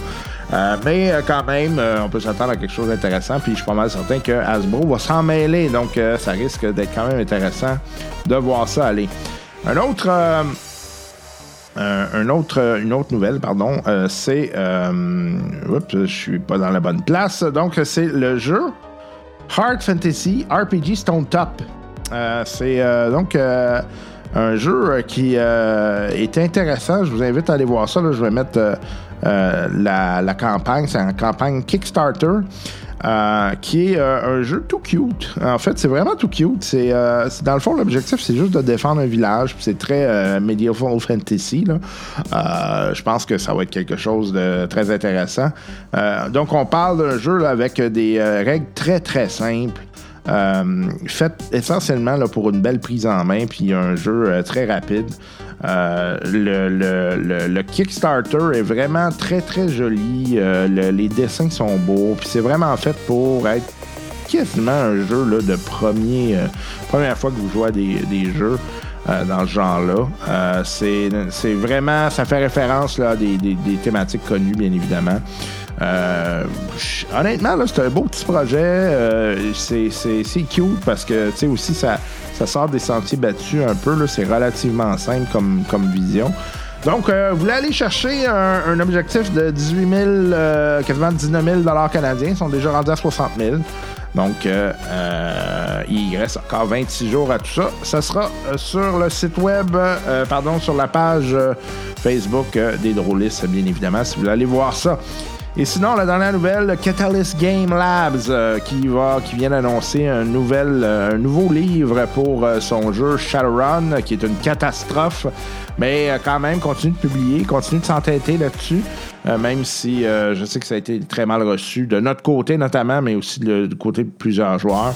[SPEAKER 2] Euh, mais euh, quand même, euh, on peut s'attendre à quelque chose d'intéressant. Puis je suis pas mal certain que Hasbro va s'en mêler. Donc euh, ça risque d'être quand même intéressant de voir ça aller. Un autre. Euh, autre, une autre nouvelle, pardon, euh, c'est. euh, oups, je suis pas dans la bonne place. Donc, c'est le jeu Heart Fantasy RPG Stone Top. Euh, c'est euh, donc euh, un jeu euh, qui euh, est intéressant. Je vous invite à aller voir ça. là. Je vais mettre euh, euh, la, la campagne. C'est une campagne Kickstarter. Euh, qui est euh, un jeu tout cute. En fait, c'est vraiment tout cute. C'est, euh, dans le fond, l'objectif, c'est juste de défendre un village. C'est très medieval fantasy. je pense que ça va être quelque chose de très intéressant. Donc, on parle d'un jeu avec des règles très, très simples. Euh, fait essentiellement là, pour une belle prise en main, puis un jeu très rapide. Euh, le, le- le- Kickstarter est vraiment très très joli. Euh, le- les dessins sont beaux, puis c'est vraiment fait pour être quasiment un jeu là, de euh, première fois que vous jouez à des, des jeux. dans ce genre-là. C'est vraiment, ça fait référence là, à des, des- thématiques connues, bien évidemment. Euh, honnêtement, c'est un beau petit projet. C'est cute parce que, tu sais, aussi, ça, ça sort des sentiers battus un peu. C'est relativement simple comme, comme vision. Donc, euh, vous voulez aller chercher un, objectif de 18 000, euh, quasiment 19 000 canadiens. Ils sont déjà rendus à 60 000. Donc, euh, euh, il reste encore 26 jours à tout ça. Ça sera sur le site web, pardon, sur la page Facebook des drôlistes, bien évidemment, si vous voulez aller voir ça. Et sinon, la dernière nouvelle, Catalyst Game Labs, euh, qui, va, qui vient d'annoncer un, nouvel, euh, un nouveau livre pour euh, son jeu Shadowrun, euh, qui est une catastrophe, mais euh, quand même, continue de publier, continue de s'entêter là-dessus, euh, même si euh, je sais que ça a été très mal reçu, de notre côté notamment, mais aussi du côté de plusieurs joueurs.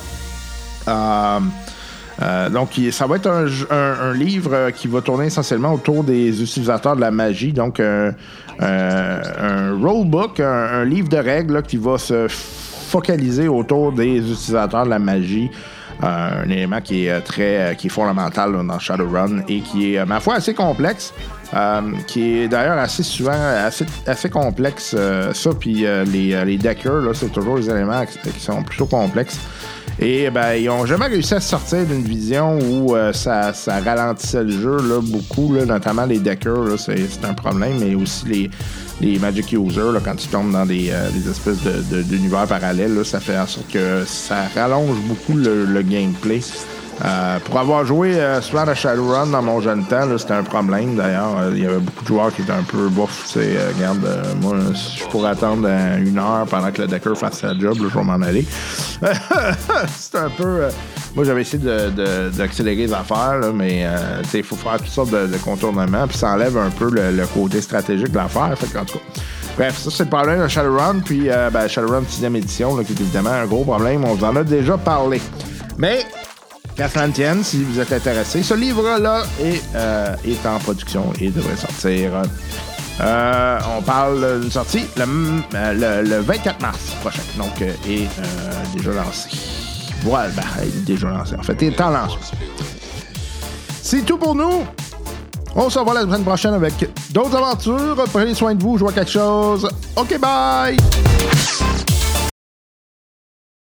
[SPEAKER 2] Euh, euh, donc, ça va être un, un- livre euh, qui va tourner essentiellement autour des utilisateurs de la magie. Donc, un, un- un rulebook, un, livre de règles qui va se focaliser autour des utilisateurs de la magie. Euh, un élément qui est euh, très euh, qui est fondamental dans Shadowrun et qui est, euh, ma foi, assez complexe. euh, qui est d'ailleurs assez souvent assez, complexe. euh, ça, puis euh, les, euh, les deckers, c'est toujours des éléments qui sont plutôt complexes. Et ben, ils ont jamais réussi à sortir d'une vision où euh, ça, ça ralentissait le jeu là, beaucoup, là, notamment les deckers, c'est, un problème, mais aussi les, les Magic Users, là, quand ils tombent dans des, euh, des espèces de, de- d'univers parallèles, ça fait en sorte que ça rallonge beaucoup le, le gameplay. Euh, pour avoir joué euh, souvent à Shadowrun dans mon jeune temps, c'était un problème d'ailleurs. Euh, Il y avait beaucoup de joueurs qui étaient un peu bof. tu sais, euh, regarde, moi, si je pourrais attendre une heure pendant que le decker fasse sa job, là, je vais m'en aller. c'est un peu. moi, j'avais essayé de- de- d'accélérer les affaires, là, mais il faut faire toutes sortes de, de contournements, puis ça enlève un peu le, le côté stratégique de l'affaire. Qu'en tout cas. Bref, ça, c'est le problème de Shadowrun, puis euh, ben, Shadowrun 6e édition, là, qui est évidemment un gros problème. On vous en a déjà parlé. Mais qu'à cela ne tienne, si vous êtes intéressé, ce livre-là est, euh, est en production et devrait sortir. euh, on parle d'une sortie le, euh, le- le 24 mars prochain, donc euh, est euh, déjà lancé. Voilà, ben, il est déjà lancé. En fait, il est en lancement. C'est tout pour nous. On se revoit la semaine prochaine avec d'autres aventures. Prenez soin de vous, jouez à quelque chose. OK, bye!